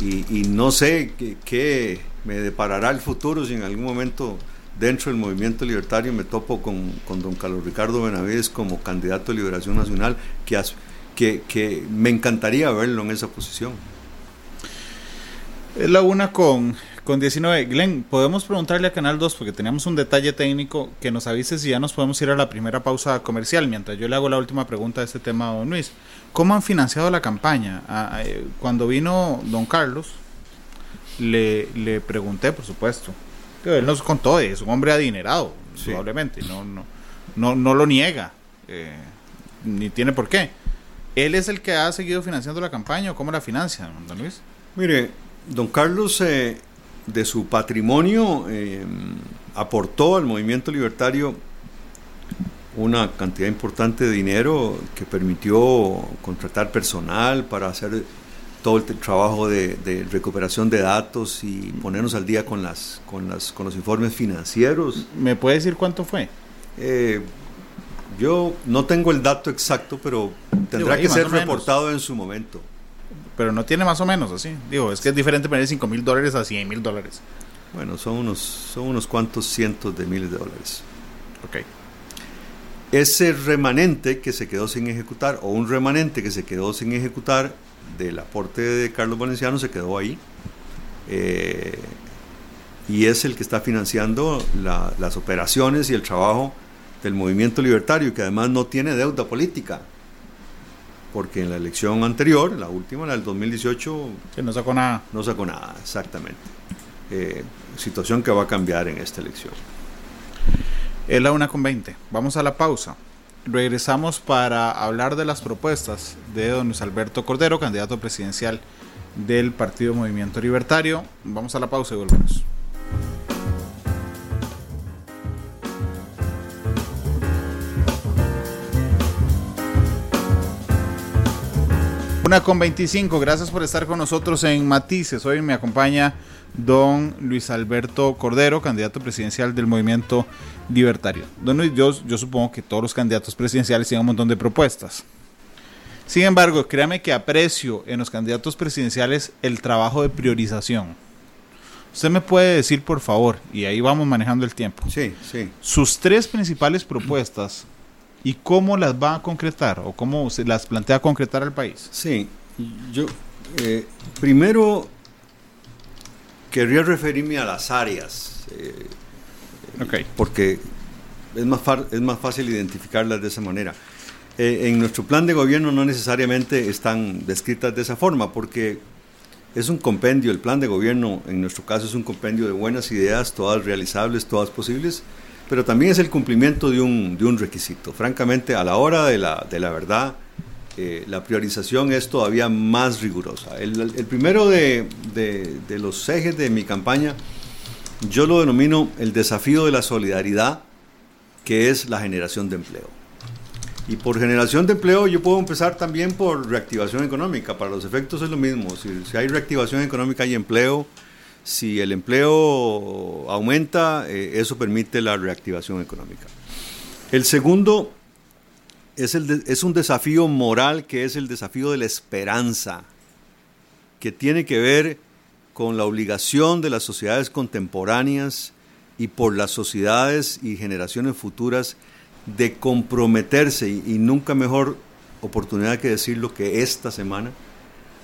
y, no sé qué, me deparará el futuro si en algún momento dentro del movimiento libertario me topo con, con don Carlos Ricardo Benavides como candidato de Liberación Nacional, que, que, me encantaría verlo en esa posición. Es la una con con 19, Glenn, podemos preguntarle a Canal 2 porque teníamos un detalle técnico que nos avise si ya nos podemos ir a la primera pausa comercial mientras yo le hago la última pregunta de este tema a don Luis. ¿Cómo han financiado la campaña? Ah, eh, cuando vino don Carlos, le, le pregunté, por supuesto. Él nos contó, es un hombre adinerado, probablemente, no, no, no, no lo niega, eh, ni tiene por qué. ¿Él es el que ha seguido financiando la campaña o cómo la financia, don Luis? Mire, don Carlos eh, de su patrimonio eh, aportó al movimiento libertario una cantidad importante de dinero que permitió contratar personal para hacer todo el trabajo de, recuperación de datos y ponernos al día con las con las con los informes financieros. ¿Me puede decir cuánto fue? Eh, yo no tengo el dato exacto, pero tendrá que ser reportado en su momento pero no tiene más o menos así. Digo, es que es diferente poner 5 mil dólares a 100 mil dólares. Bueno, son unos, son unos cuantos cientos de miles de dólares. Ok. Ese remanente que se quedó sin ejecutar, o un remanente que se quedó sin ejecutar del aporte de Carlos Valenciano, se quedó ahí. Eh, y es el que está financiando las operaciones y el trabajo del movimiento libertario, que además no tiene deuda política porque en la elección anterior, la última, la del 2018, que no sacó nada. No sacó nada, exactamente. Eh, situación que va a cambiar en esta elección. Es la una con 20. Vamos a la pausa. Regresamos para hablar de las propuestas de don Luis Alberto Cordero, candidato presidencial del Partido Movimiento Libertario. Vamos a la pausa y volvemos. Una con 25, gracias por estar con nosotros en Matices. Hoy me acompaña don Luis Alberto Cordero, candidato presidencial del movimiento libertario. Don Luis, yo, yo supongo que todos los candidatos presidenciales tienen un montón de propuestas. Sin embargo, créame que aprecio en los candidatos presidenciales el trabajo de priorización. Usted me puede decir, por favor, y ahí vamos manejando el tiempo. Sí, sí. Sus tres principales propuestas y cómo las va a concretar o cómo se las plantea concretar al país. Sí, yo eh, primero querría referirme a las áreas, eh, porque es más, es más fácil identificarlas de esa manera. Eh, en nuestro plan de gobierno no necesariamente están descritas de esa forma, porque es un compendio, el plan de gobierno en nuestro caso es un compendio de buenas ideas, todas realizables, todas posibles, pero también es el cumplimiento de un, de un requisito. Francamente, a la hora de la, de la verdad, la priorización es todavía más rigurosa. El, primero de, los ejes de mi campaña, yo lo denomino el desafío de la solidaridad, que es la generación de empleo. Y por generación de empleo yo puedo empezar también por reactivación económica. Para los efectos es lo mismo. Si, si hay reactivación económica hay empleo si el empleo aumenta, eh, eso permite la reactivación económica. El segundo es, un desafío moral que es el desafío de la esperanza, que tiene que ver con la obligación de las sociedades contemporáneas y por las sociedades y generaciones futuras de comprometerse, y, y nunca mejor oportunidad que decirlo que esta semana,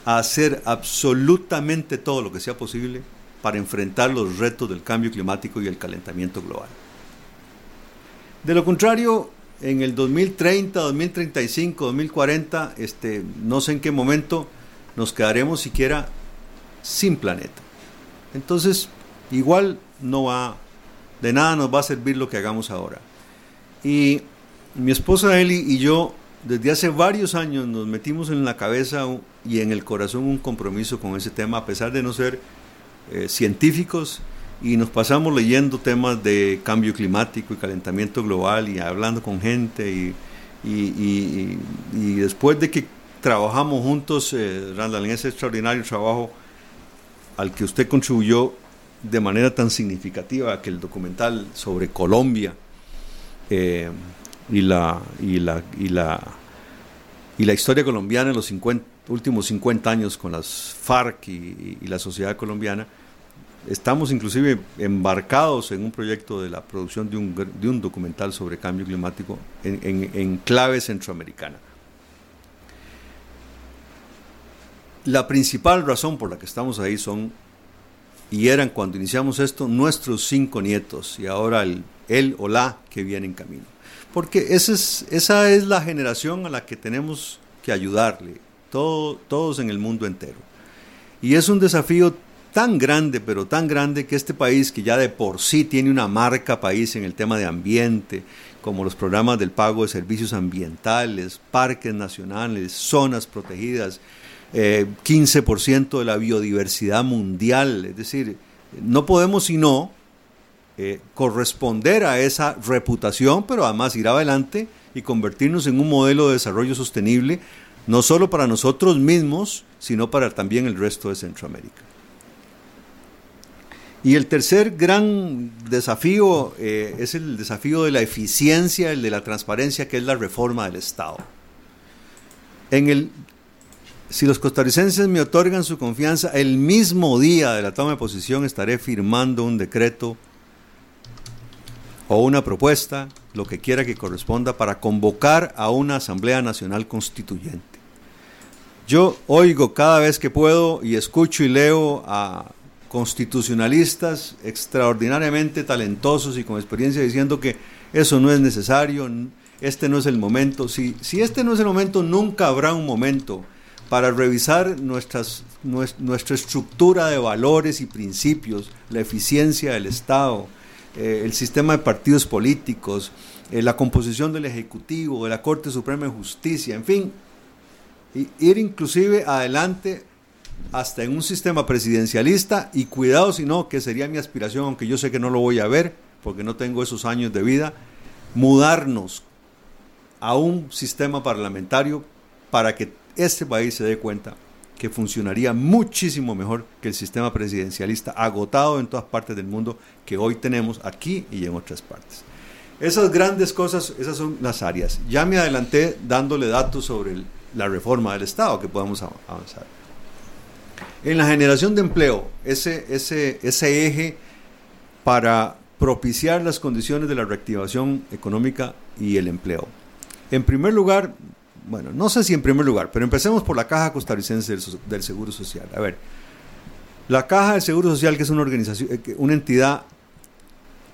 a hacer absolutamente todo lo que sea posible para enfrentar los retos del cambio climático y el calentamiento global. De lo contrario, en el 2030, 2035, 2040, este, no sé en qué momento nos quedaremos siquiera sin planeta. Entonces, igual no va, de nada nos va a servir lo que hagamos ahora. Y mi esposa Eli y yo, desde hace varios años, nos metimos en la cabeza y en el corazón un compromiso con ese tema, a pesar de no ser eh, científicos y nos pasamos leyendo temas de cambio climático y calentamiento global y hablando con gente y, y, después de que trabajamos juntos, eh, Randall, en ese extraordinario trabajo al que usted contribuyó de manera tan significativa que el documental sobre Colombia eh, y, la, y, la, y, la, y la historia colombiana en los 50, últimos 50 años con las FARC y, la sociedad colombiana, estamos inclusive embarcados en un proyecto de la producción de un, de un documental sobre cambio climático en, en clave centroamericana. La principal razón por la que estamos ahí son y eran cuando iniciamos esto nuestros cinco nietos y ahora el, él o la que viene en camino. Porque esa es, esa es la generación a la que tenemos que ayudarle, todo, todos en el mundo entero. Y es un desafío tan grande, pero tan grande que este país, que ya de por sí tiene una marca país en el tema de ambiente, como los programas del pago de servicios ambientales, parques nacionales, zonas protegidas, 15% eh, de la biodiversidad mundial. Es decir, no podemos sino eh, corresponder a esa reputación, pero además ir adelante y convertirnos en un modelo de desarrollo sostenible, no solo para nosotros mismos, sino para también el resto de Centroamérica. Y el tercer gran desafío eh, es el desafío de la eficiencia, el de la transparencia, que es la reforma del Estado. En el si los costarricenses me otorgan su confianza, el mismo día de la toma de posición estaré firmando un decreto o una propuesta, lo que quiera que corresponda, para convocar a una Asamblea Nacional Constituyente. Yo oigo cada vez que puedo y escucho y leo a constitucionalistas extraordinariamente talentosos y con experiencia diciendo que eso no es necesario, este no es el momento. Si, si este no es el momento, nunca habrá un momento para revisar nuestras, nuestra estructura de valores y principios, la eficiencia del Estado, eh, el sistema de partidos políticos, eh, la composición del Ejecutivo, de la Corte Suprema de Justicia, en fin, ir inclusive adelante hasta en un sistema presidencialista y cuidado si no, que sería mi aspiración, aunque yo sé que no lo voy a ver porque no tengo esos años de vida, mudarnos a un sistema parlamentario para que este país se dé cuenta que funcionaría muchísimo mejor que el sistema presidencialista agotado en todas partes del mundo que hoy tenemos aquí y en otras partes. Esas grandes cosas, esas son las áreas. Ya me adelanté dándole datos sobre la reforma del Estado que podemos avanzar. En la generación de empleo, ese, ese, ese eje para propiciar las condiciones de la reactivación económica y el empleo. En primer lugar, bueno, no sé si en primer lugar, pero empecemos por la Caja Costarricense del, Seguro Social. A ver, la Caja del Seguro Social, que es una organización, eh, una entidad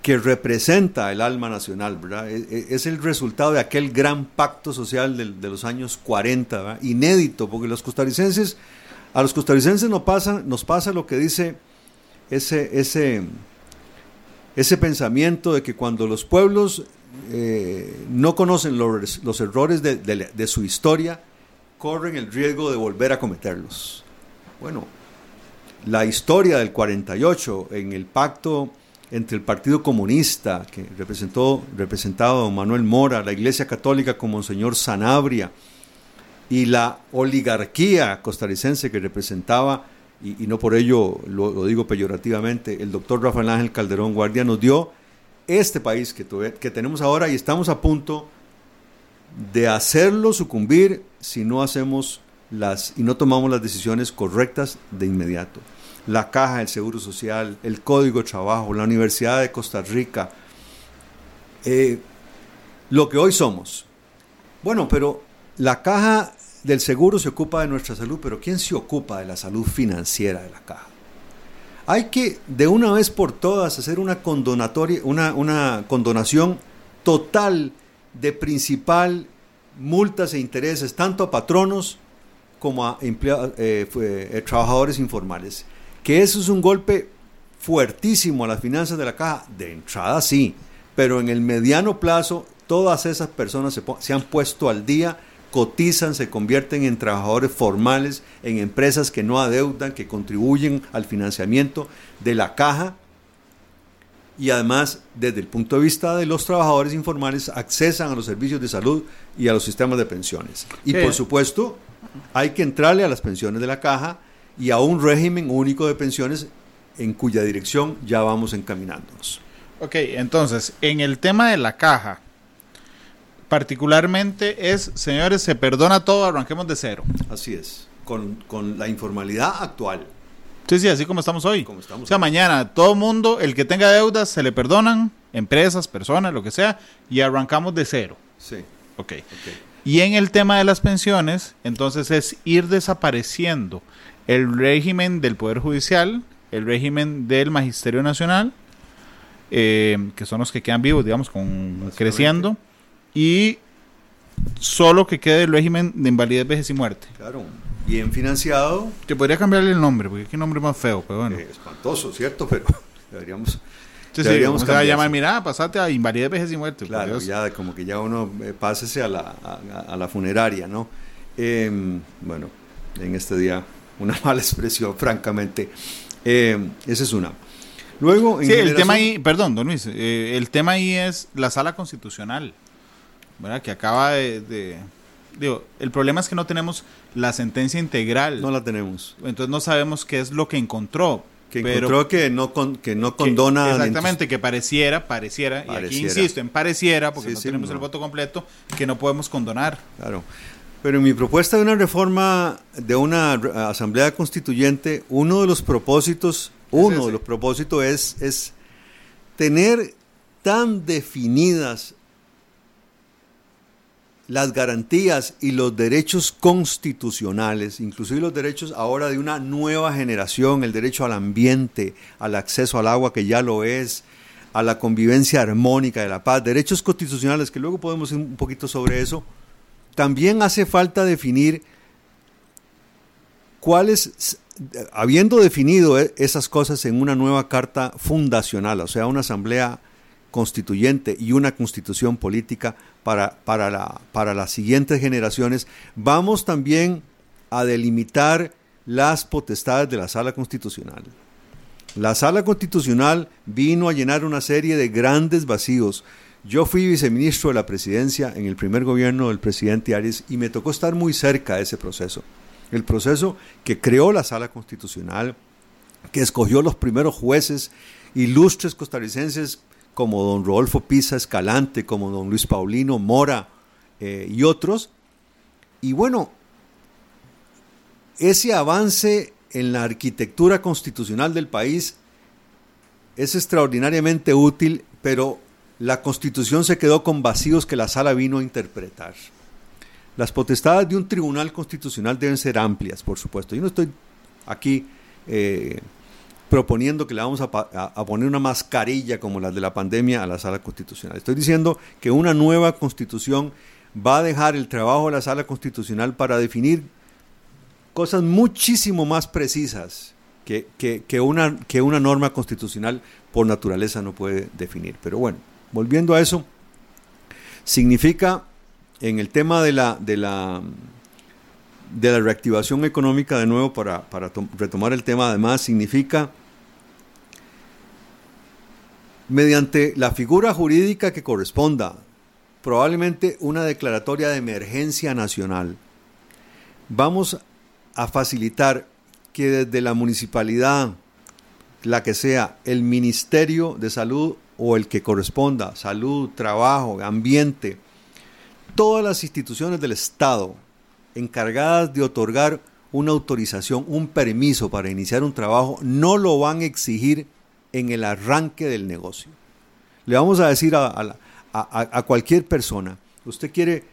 que representa el alma nacional, ¿verdad? E, e, es, el resultado de aquel gran pacto social de, los años 40, inédito, porque los costarricenses, a los costarricenses nos pasa, nos pasa lo que dice ese, ese, ese pensamiento de que cuando los pueblos eh, no conocen los, errores de, su historia, corren el riesgo de volver a cometerlos. Bueno, la historia del 48 en el pacto entre el Partido Comunista, que representó, representado a Manuel Mora, la Iglesia Católica con Monseñor Sanabria, y la oligarquía costarricense que representaba, y, no por ello lo, digo peyorativamente, el doctor Rafael Ángel Calderón Guardia, nos dio este país que, que tenemos ahora y estamos a punto de hacerlo sucumbir si no hacemos las y no tomamos las decisiones correctas de inmediato. La caja del Seguro Social, el Código de Trabajo, la Universidad de Costa Rica, eh, lo que hoy somos. Bueno, pero la caja del seguro se ocupa de nuestra salud, pero ¿quién se ocupa de la salud financiera de la caja? Hay que de una vez por todas hacer una condonatoria, una, condonación total de principal multas e intereses, tanto a patronos como a eh, eh, trabajadores informales. Que eso es un golpe fuertísimo a las finanzas de la caja, de entrada sí, pero en el mediano plazo todas esas personas se han puesto al día cotizan, se convierten en trabajadores formales, en empresas que no adeudan, que contribuyen al financiamiento de la caja y además, desde el punto de vista de los trabajadores informales, accesan a los servicios de salud y a los sistemas de pensiones. Y por supuesto, hay que entrarle a las pensiones de la caja y a un régimen único de pensiones en cuya dirección ya vamos encaminándonos. Ok, entonces, en el tema de la caja, particularmente es, señores, se perdona todo, arranquemos de cero. Así es, con, con la informalidad actual. Sí, sí, así como estamos hoy. o sea, mañana todo mundo, el que tenga deudas, se le perdonan, empresas, personas, lo que sea, y arrancamos de cero. Sí. Ok. Y en el tema de las pensiones, entonces es ir desapareciendo el régimen del Poder Judicial, el régimen del Magisterio Nacional, eh, que son los que quedan vivos, digamos, con, creciendo, y solo que quede el régimen de invalidez, vejez y muerte. Claro, bien financiado. Que podría cambiarle el nombre, porque qué nombre más feo, pero bueno. Eh, espantoso, ¿cierto? Pero deberíamos... Sí, deberíamos sí, a llamar, mira, pasate a invalidez, vejez y muerte. Claro, ya como que ya uno eh, pásese a la, a, la funeraria, ¿no? Em, bueno, en este día una mala expresión, francamente. Em, esa es una. Luego, en sí, el tema ahí, perdón, don Luis, eh, el tema ahí es la sala constitucional, ¿verdad? Que acaba de digo, el problema es que no tenemos la sentencia integral. No la tenemos. Entonces no sabemos qué es lo que encontró. Que encontró que no, que no condona. exactamente, que pareciera, pareciera, y aquí insisto en pareciera, porque no tenemos el voto completo, que no podemos condonar. Claro. Pero en mi propuesta de una reforma de una asamblea constituyente, uno de los propósitos, uno de los propósitos es, es tener tan definidas las garantías y los derechos constitucionales, inclusive los derechos ahora de una nueva generación, el derecho al ambiente, al acceso al agua que ya lo es, a la convivencia armónica de la paz, derechos constitucionales, que luego podemos ir un poquito sobre eso, también hace falta definir cuáles, habiendo definido e, esas cosas en una nueva carta fundacional, o sea, una asamblea constituyente y una constitución política para, para, la, para las siguientes generaciones, vamos también a delimitar las potestades de la sala constitucional. La sala constitucional vino a llenar una serie de grandes vacíos. Yo fui viceministro de la presidencia en el primer gobierno del presidente Arias y me tocó estar muy cerca de ese proceso. El proceso que creó la sala constitucional, que escogió los primeros jueces ilustres costarricenses como don Rodolfo Pisa Escalante, como don Luis Paulino Mora eh, y otros. Y bueno, ese avance en la arquitectura constitucional del país es extraordinariamente útil, pero la constitución se quedó con vacíos que la sala vino a interpretar. Las potestades de un tribunal constitucional deben ser amplias, por supuesto. Yo no estoy aquí eh, proponiendo que le vamos a, poner una mascarilla como la de la pandemia a la sala constitucional. Estoy diciendo que una nueva constitución va a dejar el trabajo de la sala constitucional para definir cosas muchísimo más precisas que, que, una, que una norma constitucional por naturaleza no puede definir. Pero bueno, volviendo a eso, significa en el tema de la, de la, de la reactivación económica, de nuevo, para, para retomar el tema, además, significa mediante la figura jurídica que corresponda, probablemente una declaratoria de emergencia nacional, vamos a facilitar que desde la municipalidad, la que sea, el Ministerio de Salud o el que corresponda, salud, trabajo, ambiente, todas las instituciones del Estado encargadas de otorgar una autorización, un permiso para iniciar un trabajo, no lo van a exigir en el arranque del negocio. Le vamos a decir a, cualquier persona, usted quiere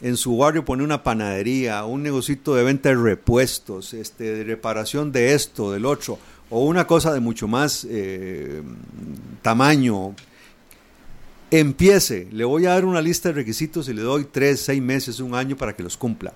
en su barrio poner una panadería, un negocito de venta de repuestos, este, de reparación de esto, del otro, o una cosa de mucho más eh, tamaño, empiece, le voy a dar una lista de requisitos y le doy tres, seis meses, un año para que los cumpla.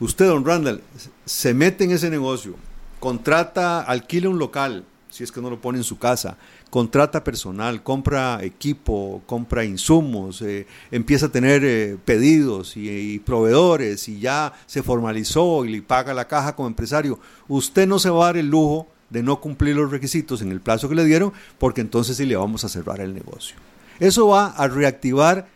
Usted, don Randall, se mete en ese negocio, contrata, alquila un local, si es que no lo pone en su casa, contrata personal, compra equipo, compra insumos, eh, empieza a tener eh, pedidos y, proveedores y ya se formalizó y le paga la caja como empresario, usted no se va a dar el lujo de no cumplir los requisitos en el plazo que le dieron, porque entonces sí le vamos a cerrar el negocio. Eso va a reactivar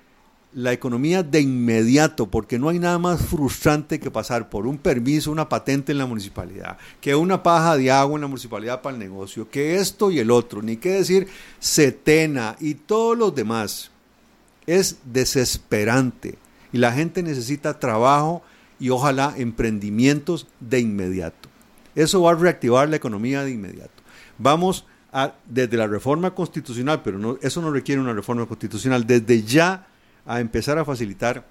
la economía de inmediato, porque no hay nada más frustrante que pasar por un permiso, una patente en la municipalidad, que una paja de agua en la municipalidad para el negocio, que esto y el otro, ni qué decir Setena y todos los demás. Es desesperante y la gente necesita trabajo y ojalá emprendimientos de inmediato. Eso va a reactivar la economía de inmediato. Vamos a, desde la reforma constitucional, pero eso no requiere una reforma constitucional, desde ya a empezar a facilitar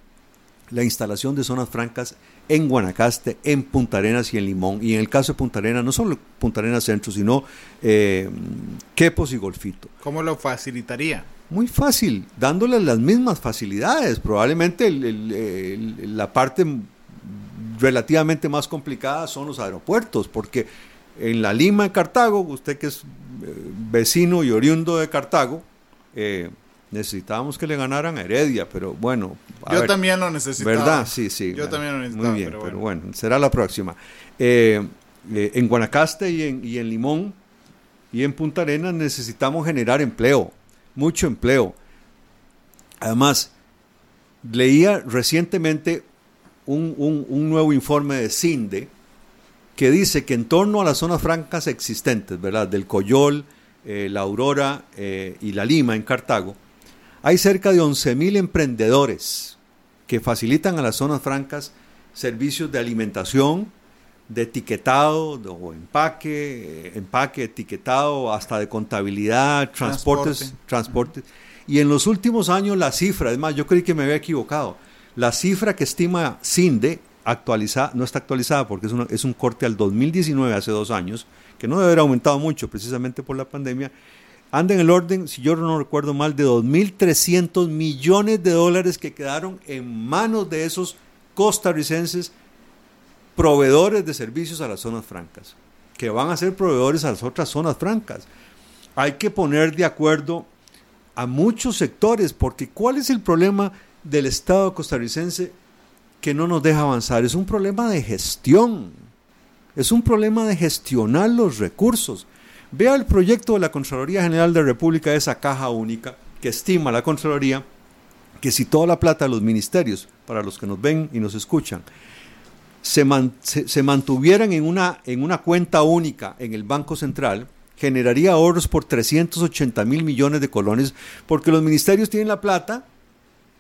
la instalación de zonas francas en Guanacaste, en Punta Arenas y en Limón. Y en el caso de Punta Arenas, no solo Punta Arenas Centro, sino eh, Quepos y Golfito. ¿Cómo lo facilitaría? Muy fácil, dándoles las mismas facilidades. Probablemente la parte relativamente más complicada son los aeropuertos, porque en la Lima de Cartago, usted que es eh, vecino y oriundo de Cartago, eh, necesitábamos que le ganaran a Heredia, pero bueno. Yo también lo necesitaba. ¿Verdad? Sí, sí. Yo también lo necesitaba. Muy bien, pero bueno, será la próxima. Eh, eh, en Guanacaste y en, y en Limón y en Punta Arenas necesitamos generar empleo, mucho empleo. Además, leía recientemente un, un, nuevo informe de CINDE que dice que en torno a las zonas francas existentes, ¿verdad? Del Coyol, eh, la Aurora y la Lima en Cartago, hay cerca de 11.000 emprendedores que facilitan a las zonas francas servicios de alimentación, de etiquetado o empaque, eh, empaque, etiquetado, hasta de contabilidad, transportes, transportes. Y en los últimos años la cifra, es más, yo creí que me había equivocado, la cifra que estima CINDE, actualizada, no está actualizada porque es, es un corte al 2019, hace dos años, que no debe haber aumentado mucho precisamente por la pandemia, anda en el orden, si yo no recuerdo mal, de 2.300 millones de dólares que quedaron en manos de esos costarricenses proveedores de servicios a las zonas francas, que van a ser proveedores a las otras zonas francas. Hay que poner de acuerdo a muchos sectores, porque ¿cuál es el problema del Estado costarricense que no nos deja avanzar? Es un problema de gestión, es un problema de gestionar los recursos. Vea el proyecto de la Contraloría General de la República, esa caja única que estima la Contraloría que si toda la plata de los ministerios, para los que nos ven y nos escuchan, se, se, mantuvieran en una, en una cuenta única en el Banco Central, generaría ahorros por 380 mil millones de colones, porque los ministerios tienen la plata,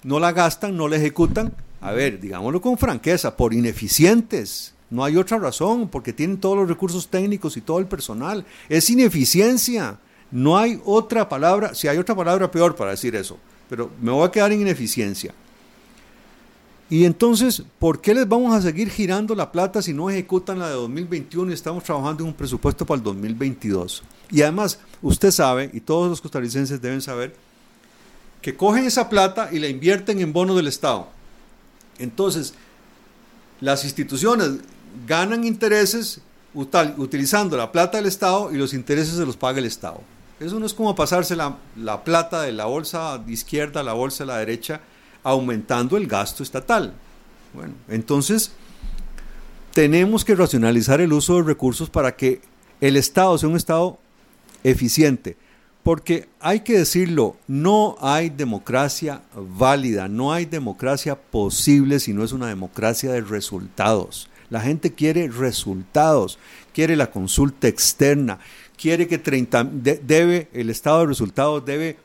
no la gastan, no la ejecutan, a ver, digámoslo con franqueza, por ineficientes, no hay otra razón, porque tienen todos los recursos técnicos y todo el personal. Es ineficiencia. No hay otra palabra, si hay otra palabra peor para decir eso, pero me voy a quedar en ineficiencia. Y entonces, ¿por qué les vamos a seguir girando la plata si no ejecutan la de 2021 y estamos trabajando en un presupuesto para el 2022? Y además, usted sabe, y todos los costarricenses deben saber, que cogen esa plata y la invierten en bonos del Estado. Entonces, las instituciones ganan intereses utilizando la plata del Estado y los intereses se los paga el Estado. Eso no es como pasarse la, la plata de la bolsa de izquierda a la bolsa de la derecha aumentando el gasto estatal. Bueno, entonces tenemos que racionalizar el uso de recursos para que el Estado sea un Estado eficiente. Porque hay que decirlo, no hay democracia válida, no hay democracia posible si no es una democracia de resultados. La gente quiere resultados, quiere la consulta externa, quiere que 30, debe, el estado de resultados debe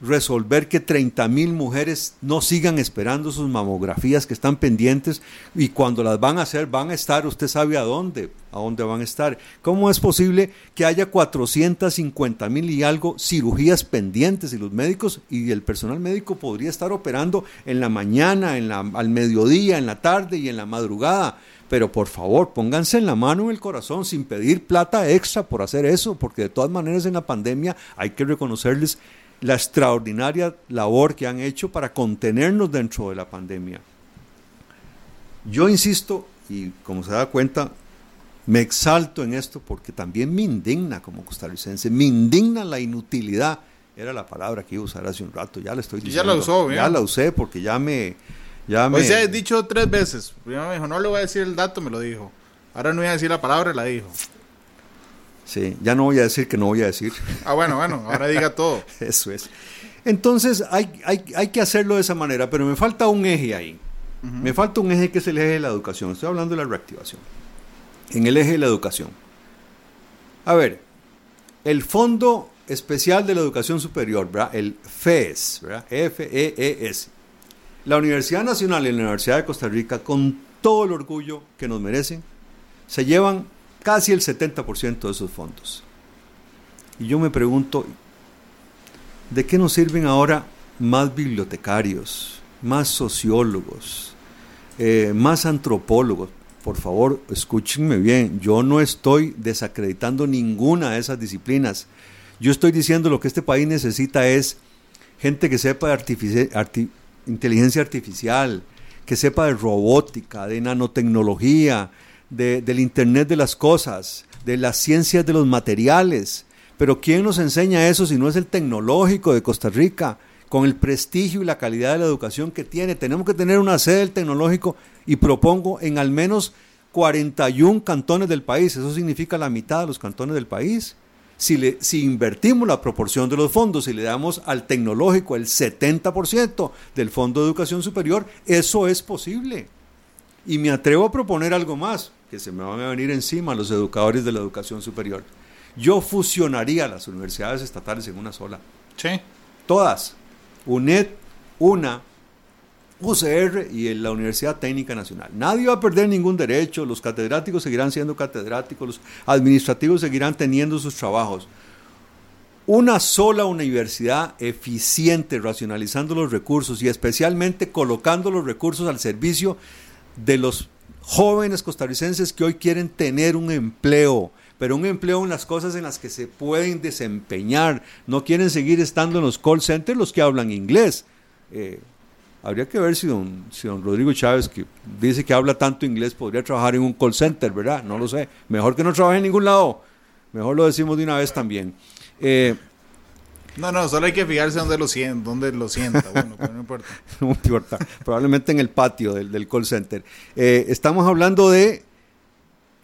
resolver que 30 mil mujeres no sigan esperando sus mamografías que están pendientes y cuando las van a hacer van a estar, usted sabe a dónde, a dónde van a estar. ¿Cómo es posible que haya 450 mil y algo cirugías pendientes y los médicos y el personal médico podría estar operando en la mañana, en la, al mediodía, en la tarde y en la madrugada? Pero por favor, pónganse en la mano en el corazón sin pedir plata extra por hacer eso, porque de todas maneras en la pandemia hay que reconocerles la extraordinaria labor que han hecho para contenernos dentro de la pandemia. Yo insisto, y como se da cuenta, me exalto en esto porque también me indigna como costarricense, me indigna la inutilidad, era la palabra que iba a usar hace un rato, ya la estoy diciendo. ya la usó, Ya la usé porque ya me... Ya me... O sea, he dicho tres veces. Primero me dijo, no le voy a decir el dato, me lo dijo. Ahora no voy a decir la palabra, la dijo. Sí, ya no voy a decir que no voy a decir. Ah, bueno, bueno, ahora diga todo. Eso es. Entonces hay, hay, hay, que hacerlo de esa manera, pero me falta un eje ahí. Me falta un eje que es el eje de la educación. Estoy hablando de la reactivación. En el eje de la educación. A ver, el Fondo Especial de la Educación Superior, ¿verdad? el FES, ¿verdad? F-E-E-S. La Universidad Nacional y la Universidad de Costa Rica, con todo el orgullo que nos merecen, se llevan casi el 70% de esos fondos. Y yo me pregunto, ¿de qué nos sirven ahora más bibliotecarios, más sociólogos, eh, más antropólogos? Por favor, escúchenme bien, yo no estoy desacreditando ninguna de esas disciplinas. Yo estoy diciendo lo que este país necesita es gente que sepa de inteligencia artificial, que sepa de robótica, de nanotecnología, del Internet de las cosas, de las ciencias de los materiales. Pero ¿quién nos enseña eso si no es el tecnológico de Costa Rica? Con el prestigio y la calidad de la educación que tiene. Tenemos que tener una sede del tecnológico y propongo en al menos 41 cantones del país. Eso significa la mitad de los cantones del país. Si, le, si invertimos la proporción de los fondos y le damos al tecnológico el 70% del Fondo de Educación Superior, eso es posible. Y me atrevo a proponer algo más, que se me van a venir encima los educadores de la educación superior. Yo fusionaría las universidades estatales en una sola. Sí. Todas. UNED, una, UCR y la Universidad Técnica Nacional. Nadie va a perder ningún derecho, los catedráticos seguirán siendo catedráticos, los administrativos seguirán teniendo sus trabajos. Una sola universidad eficiente, racionalizando los recursos y especialmente colocando los recursos al servicio de los jóvenes costarricenses que hoy quieren tener un empleo, pero un empleo en las cosas en las que se pueden desempeñar. No quieren seguir estando en los call centers los que hablan inglés. Eh, Habría que ver si don, si don Rodrigo Chávez, que dice que habla tanto inglés, podría trabajar en un call center, ¿verdad? No lo sé. Mejor que no trabaje en ningún lado. Mejor lo decimos de una vez también. Eh, no, no, solo hay que fijarse dónde lo sienta, dónde lo sienta. Bueno, no importa. no importa. Probablemente en el patio del, del call center. Eh, estamos hablando de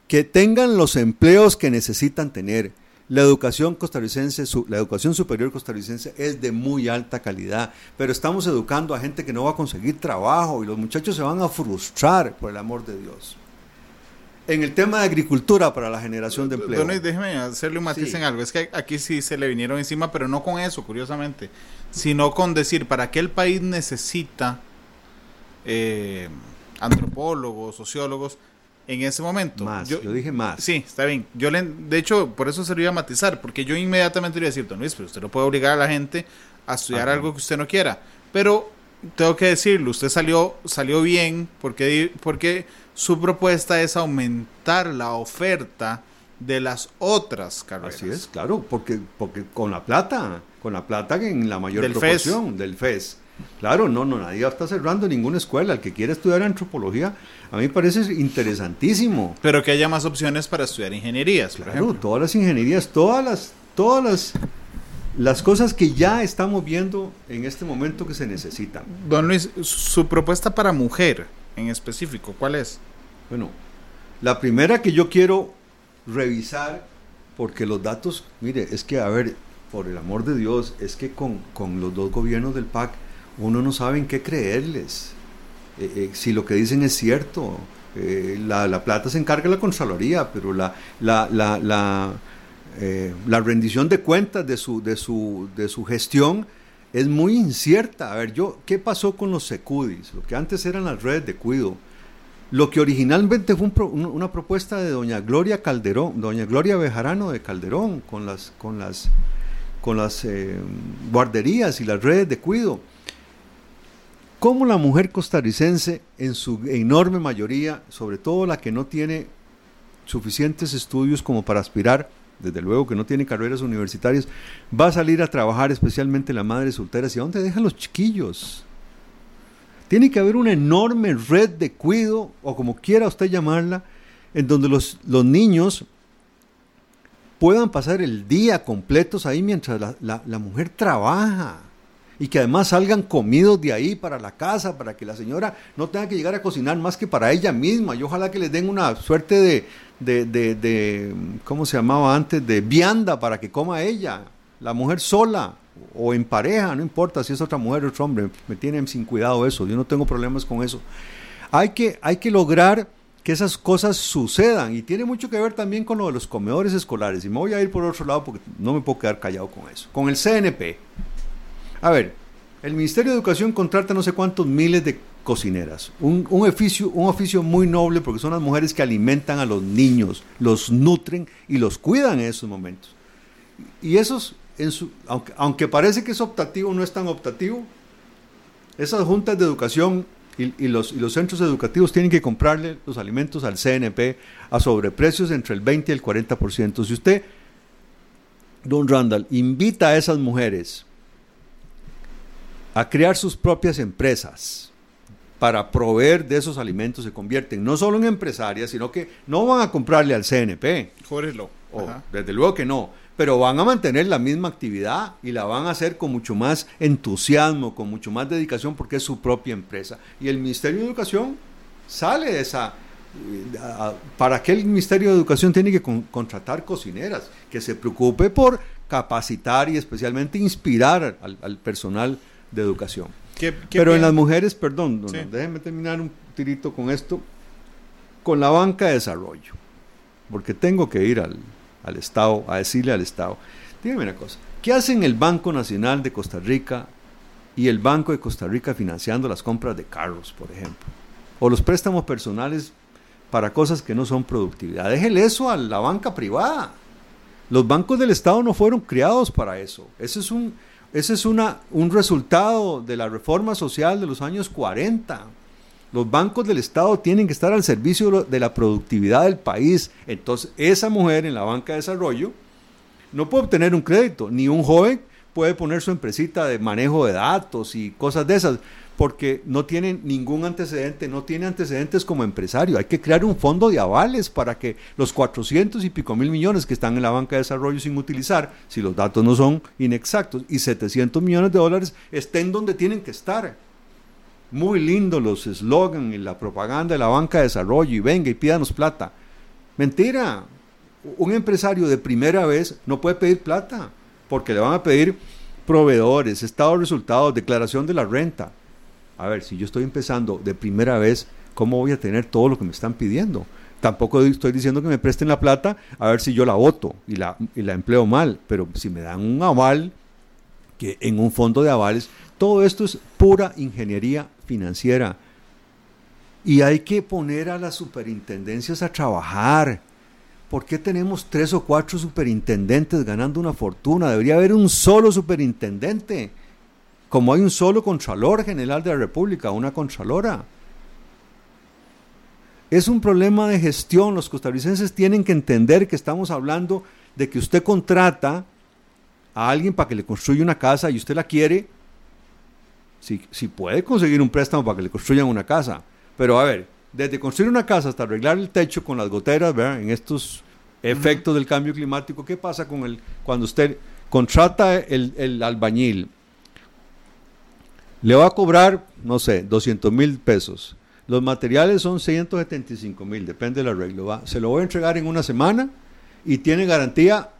que tengan los empleos que necesitan tener la educación costarricense, la educación superior costarricense es de muy alta calidad, pero estamos educando a gente que no va a conseguir trabajo y los muchachos se van a frustrar, por el amor de Dios. En el tema de agricultura para la generación de empleo. déjeme hacerle un matiz en algo. Es que aquí sí se le vinieron encima, pero no con eso, curiosamente, sino con decir para qué el país necesita eh, antropólogos, sociólogos en ese momento. Más, yo, dije más. Sí, está bien. Yo le, de hecho, por eso se lo iba a matizar, porque yo inmediatamente le iba a decir, don Luis, pero usted no puede obligar a la gente a estudiar algo que usted no quiera. Pero tengo que decirlo, usted salió, salió bien porque, porque su propuesta es aumentar la oferta de las otras carreras. Así es, claro, porque, porque con la plata, con la plata en la mayor proporción del FES Claro, no, no, nadie está cerrando ninguna escuela. El que quiera estudiar antropología, a mí me parece interesantísimo. Pero que haya más opciones para estudiar ingenierías, claro, todas las ingenierías, todas las, todas las, las cosas que ya estamos viendo en este momento que se necesitan. Don Luis, su propuesta para mujer en específico, ¿cuál es? Bueno, la primera que yo quiero revisar, porque los datos, mire, es que, a ver, por el amor de Dios, es que con, con los dos gobiernos del PAC, uno no sabe en qué creerles. Eh, eh, si lo que dicen es cierto, eh, la, plata se encarga la Contraloría, pero la, la, la, la, rendición de cuentas de su, de, su, de su gestión es muy incierta. A ver, yo, ¿qué pasó con los secudis? Lo que antes eran las redes de cuido. Lo que originalmente fue una propuesta de doña Gloria Calderón, doña Gloria Bejarano de Calderón, con las, con las, con las guarderías y las redes de cuido cómo la mujer costarricense, en su enorme mayoría, sobre todo la que no tiene suficientes estudios como para aspirar, desde luego que no tiene carreras universitarias, va a salir a trabajar, especialmente la madre soltera. ¿Y a dónde dejan los chiquillos? Tiene que haber una enorme red de cuido, o como quiera usted llamarla, en donde los, los niños puedan pasar el día completos ahí mientras la mujer trabaja y que además salgan comidos de ahí para la casa, para que la señora no tenga que llegar a cocinar más que para ella misma. Y ojalá que les den una suerte de, de, de, ¿cómo se llamaba antes? De vianda para que coma ella, la mujer sola o en pareja, no importa si es otra mujer o otro hombre, me tienen sin cuidado eso, yo no tengo problemas con eso. Hay que, hay que lograr que esas cosas sucedan y tiene mucho que ver también con lo de los comedores escolares. Y me voy a ir por otro lado porque no me puedo quedar callado con eso. Con el CNP. A ver, el Ministerio de Educación contrata no sé cuántos miles de cocineras. Un, oficio, un oficio muy noble porque son las mujeres que alimentan a los niños, los nutren y los cuidan en esos momentos. Y esos, aunque parece que es optativo, no es tan optativo, esas juntas de educación y, los, y, los, centros educativos tienen que comprarle los alimentos al CNP a sobreprecios entre el 20 y el 40%. Si usted, don Randall, invita a esas mujeres a crear sus propias empresas para proveer de esos alimentos se convierten no solo en empresarias, sino que no van a comprarle al CNP. O, desde luego que no, pero van a mantener la misma actividad y la van a hacer con mucho más entusiasmo, con mucho más dedicación, porque es su propia empresa. Y el Ministerio de Educación sale de esa... ¿Para qué el Ministerio de Educación tiene que contratar cocineras? Que se preocupe por capacitar y especialmente inspirar al personal de educación. Pero en las mujeres, perdón, déjenme terminar un tirito con esto, con la banca de desarrollo, porque tengo que ir al, al Estado, a decirle al Estado, dígame una cosa, ¿qué hacen el Banco Nacional de Costa Rica y el Banco de Costa Rica financiando las compras de carros, por ejemplo? O los préstamos personales para cosas que no son productividad. Déjele eso a la banca privada. Los bancos del Estado no fueron criados para eso. Ese es un, ese es una, un resultado de la reforma social de los años 40. Los bancos del Estado tienen que estar al servicio de la productividad del país. Entonces, esa mujer en la banca de desarrollo no puede obtener un crédito, ni un joven puede poner su empresita de manejo de datos y cosas de esas porque no tienen ningún antecedente, no tiene antecedentes como empresario. Hay que crear un fondo de avales para que los 400 y pico mil millones que están en la banca de desarrollo sin utilizar, si los datos no son inexactos, y 700 millones de dólares estén donde tienen que estar. Muy lindo los eslogans y la propaganda de la banca de desarrollo y venga y pídanos plata. Mentira. Un empresario de primera vez no puede pedir plata porque le van a pedir proveedores, estado de resultados, declaración de la renta a ver, si yo estoy empezando de primera vez, ¿cómo voy a tener todo lo que me están pidiendo? Tampoco estoy diciendo que me presten la plata a ver si yo la voto y la, y la empleo mal, pero si me dan un aval, que en un fondo de avales, todo esto es pura ingeniería financiera. Y hay que poner a las superintendencias a trabajar. ¿Por qué tenemos tres o cuatro superintendentes ganando una fortuna? Debería haber un solo superintendente como hay un solo Contralor General de la República, una Contralora. Es un problema de gestión. Los costarricenses tienen que entender que estamos hablando de que usted contrata a alguien para que le construya una casa y usted la quiere, si, si puede conseguir un préstamo para que le construyan una casa. Pero a ver, desde construir una casa hasta arreglar el techo con las goteras, en estos efectos del cambio climático, ¿qué pasa con el, cuando usted contrata el, el albañil, le va a cobrar, no sé, 200 mil pesos. Los materiales son 175 mil, depende del arreglo. Se lo voy a entregar en una semana y tiene garantía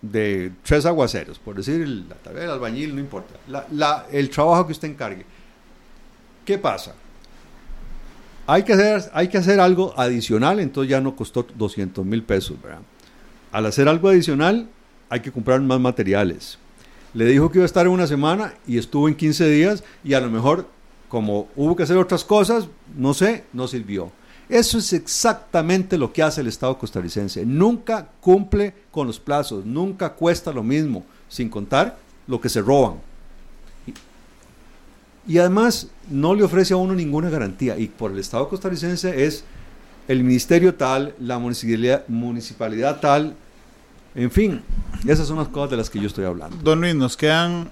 de tres aguaceros, por decir, la tarea del albañil, no importa. el trabajo que usted encargue. ¿Qué pasa? Hay que, hacer, hay que hacer algo adicional, entonces ya no costó 200 mil pesos. Al hacer algo adicional, hay que comprar más materiales le dijo que iba a estar en una semana y estuvo en 15 días y a lo mejor como hubo que hacer otras cosas, no sé, no sirvió. Eso es exactamente lo que hace el Estado costarricense. Nunca cumple con los plazos, nunca cuesta lo mismo, sin contar lo que se roban. Y, además no le ofrece a uno ninguna garantía. Y por el Estado costarricense es el ministerio tal, la municipalidad, municipalidad tal, en fin, esas son las cosas de las que yo estoy hablando. Don Luis, nos quedan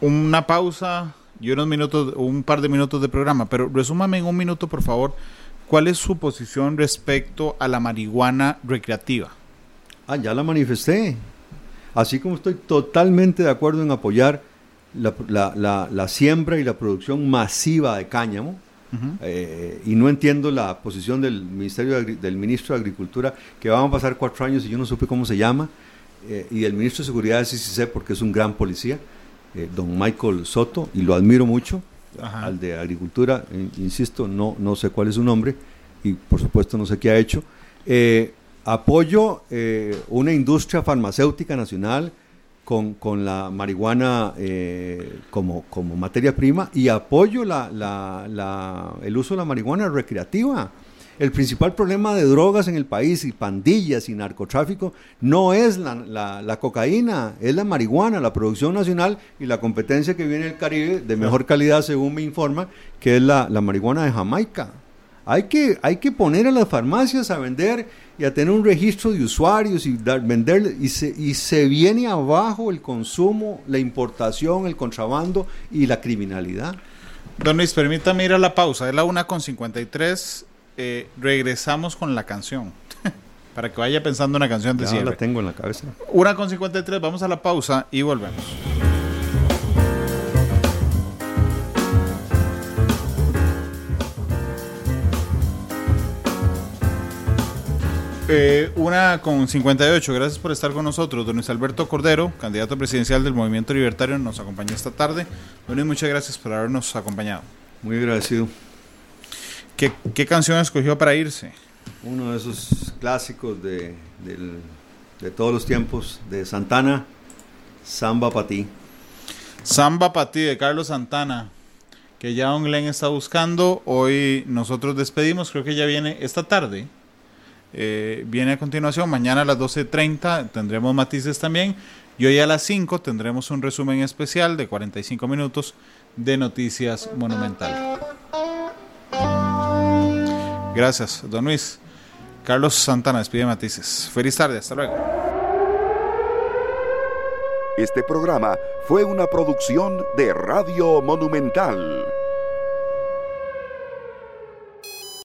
una pausa y unos minutos, un par de minutos de programa, pero resúmame en un minuto, por favor, ¿cuál es su posición respecto a la marihuana recreativa? Ah, ya la manifesté. Así como estoy totalmente de acuerdo en apoyar la, siembra y la producción masiva de cáñamo. Eh, y no entiendo la posición del Ministerio del Ministro de Agricultura, que van a pasar cuatro años y yo no supe cómo se llama, eh, y el Ministro de Seguridad sí sí sé porque es un gran policía, eh, don Michael Soto, y lo admiro mucho, al de Agricultura, insisto, no, no sé cuál es su nombre, y por supuesto no sé qué ha hecho. apoyo una industria farmacéutica nacional, con, la marihuana eh, como, como, materia prima y apoyo la, el uso de la marihuana recreativa. El principal problema de drogas en el país y pandillas y narcotráfico no es la, la, cocaína, es la marihuana, la producción nacional y la competencia que viene del Caribe de mejor calidad, según me informa, que es la, marihuana de Jamaica. Hay que, hay que poner a las farmacias a vender y a tener un registro de usuarios y dar, vender y se, y se viene abajo el consumo, la importación, el contrabando y la criminalidad. Don Luis, permítame ir a la pausa, es la 1.53, eh, regresamos con la canción, para que vaya pensando una canción de ya la tengo en la cabeza. 1.53, vamos a la pausa y volvemos. Eh, una con 58, gracias por estar con nosotros. Don Luis Alberto Cordero, candidato presidencial del Movimiento Libertario, nos acompaña esta tarde. Don Luis, muchas gracias por habernos acompañado. Muy agradecido. ¿Qué, canción escogió para irse? Uno de esos clásicos de, todos los tiempos, de Santana, Samba para ti. Samba para ti, de Carlos Santana, que ya Don Glenn está buscando. Hoy nosotros despedimos, creo que ya viene esta tarde. Eh, viene a continuación. Mañana a las 12.30 tendremos matices también. Y hoy a las 5 tendremos un resumen especial de 45 minutos de Noticias Monumental. Gracias, don Luis. Carlos Santana despide matices. Feliz tarde, hasta luego. Este programa fue una producción de Radio Monumental.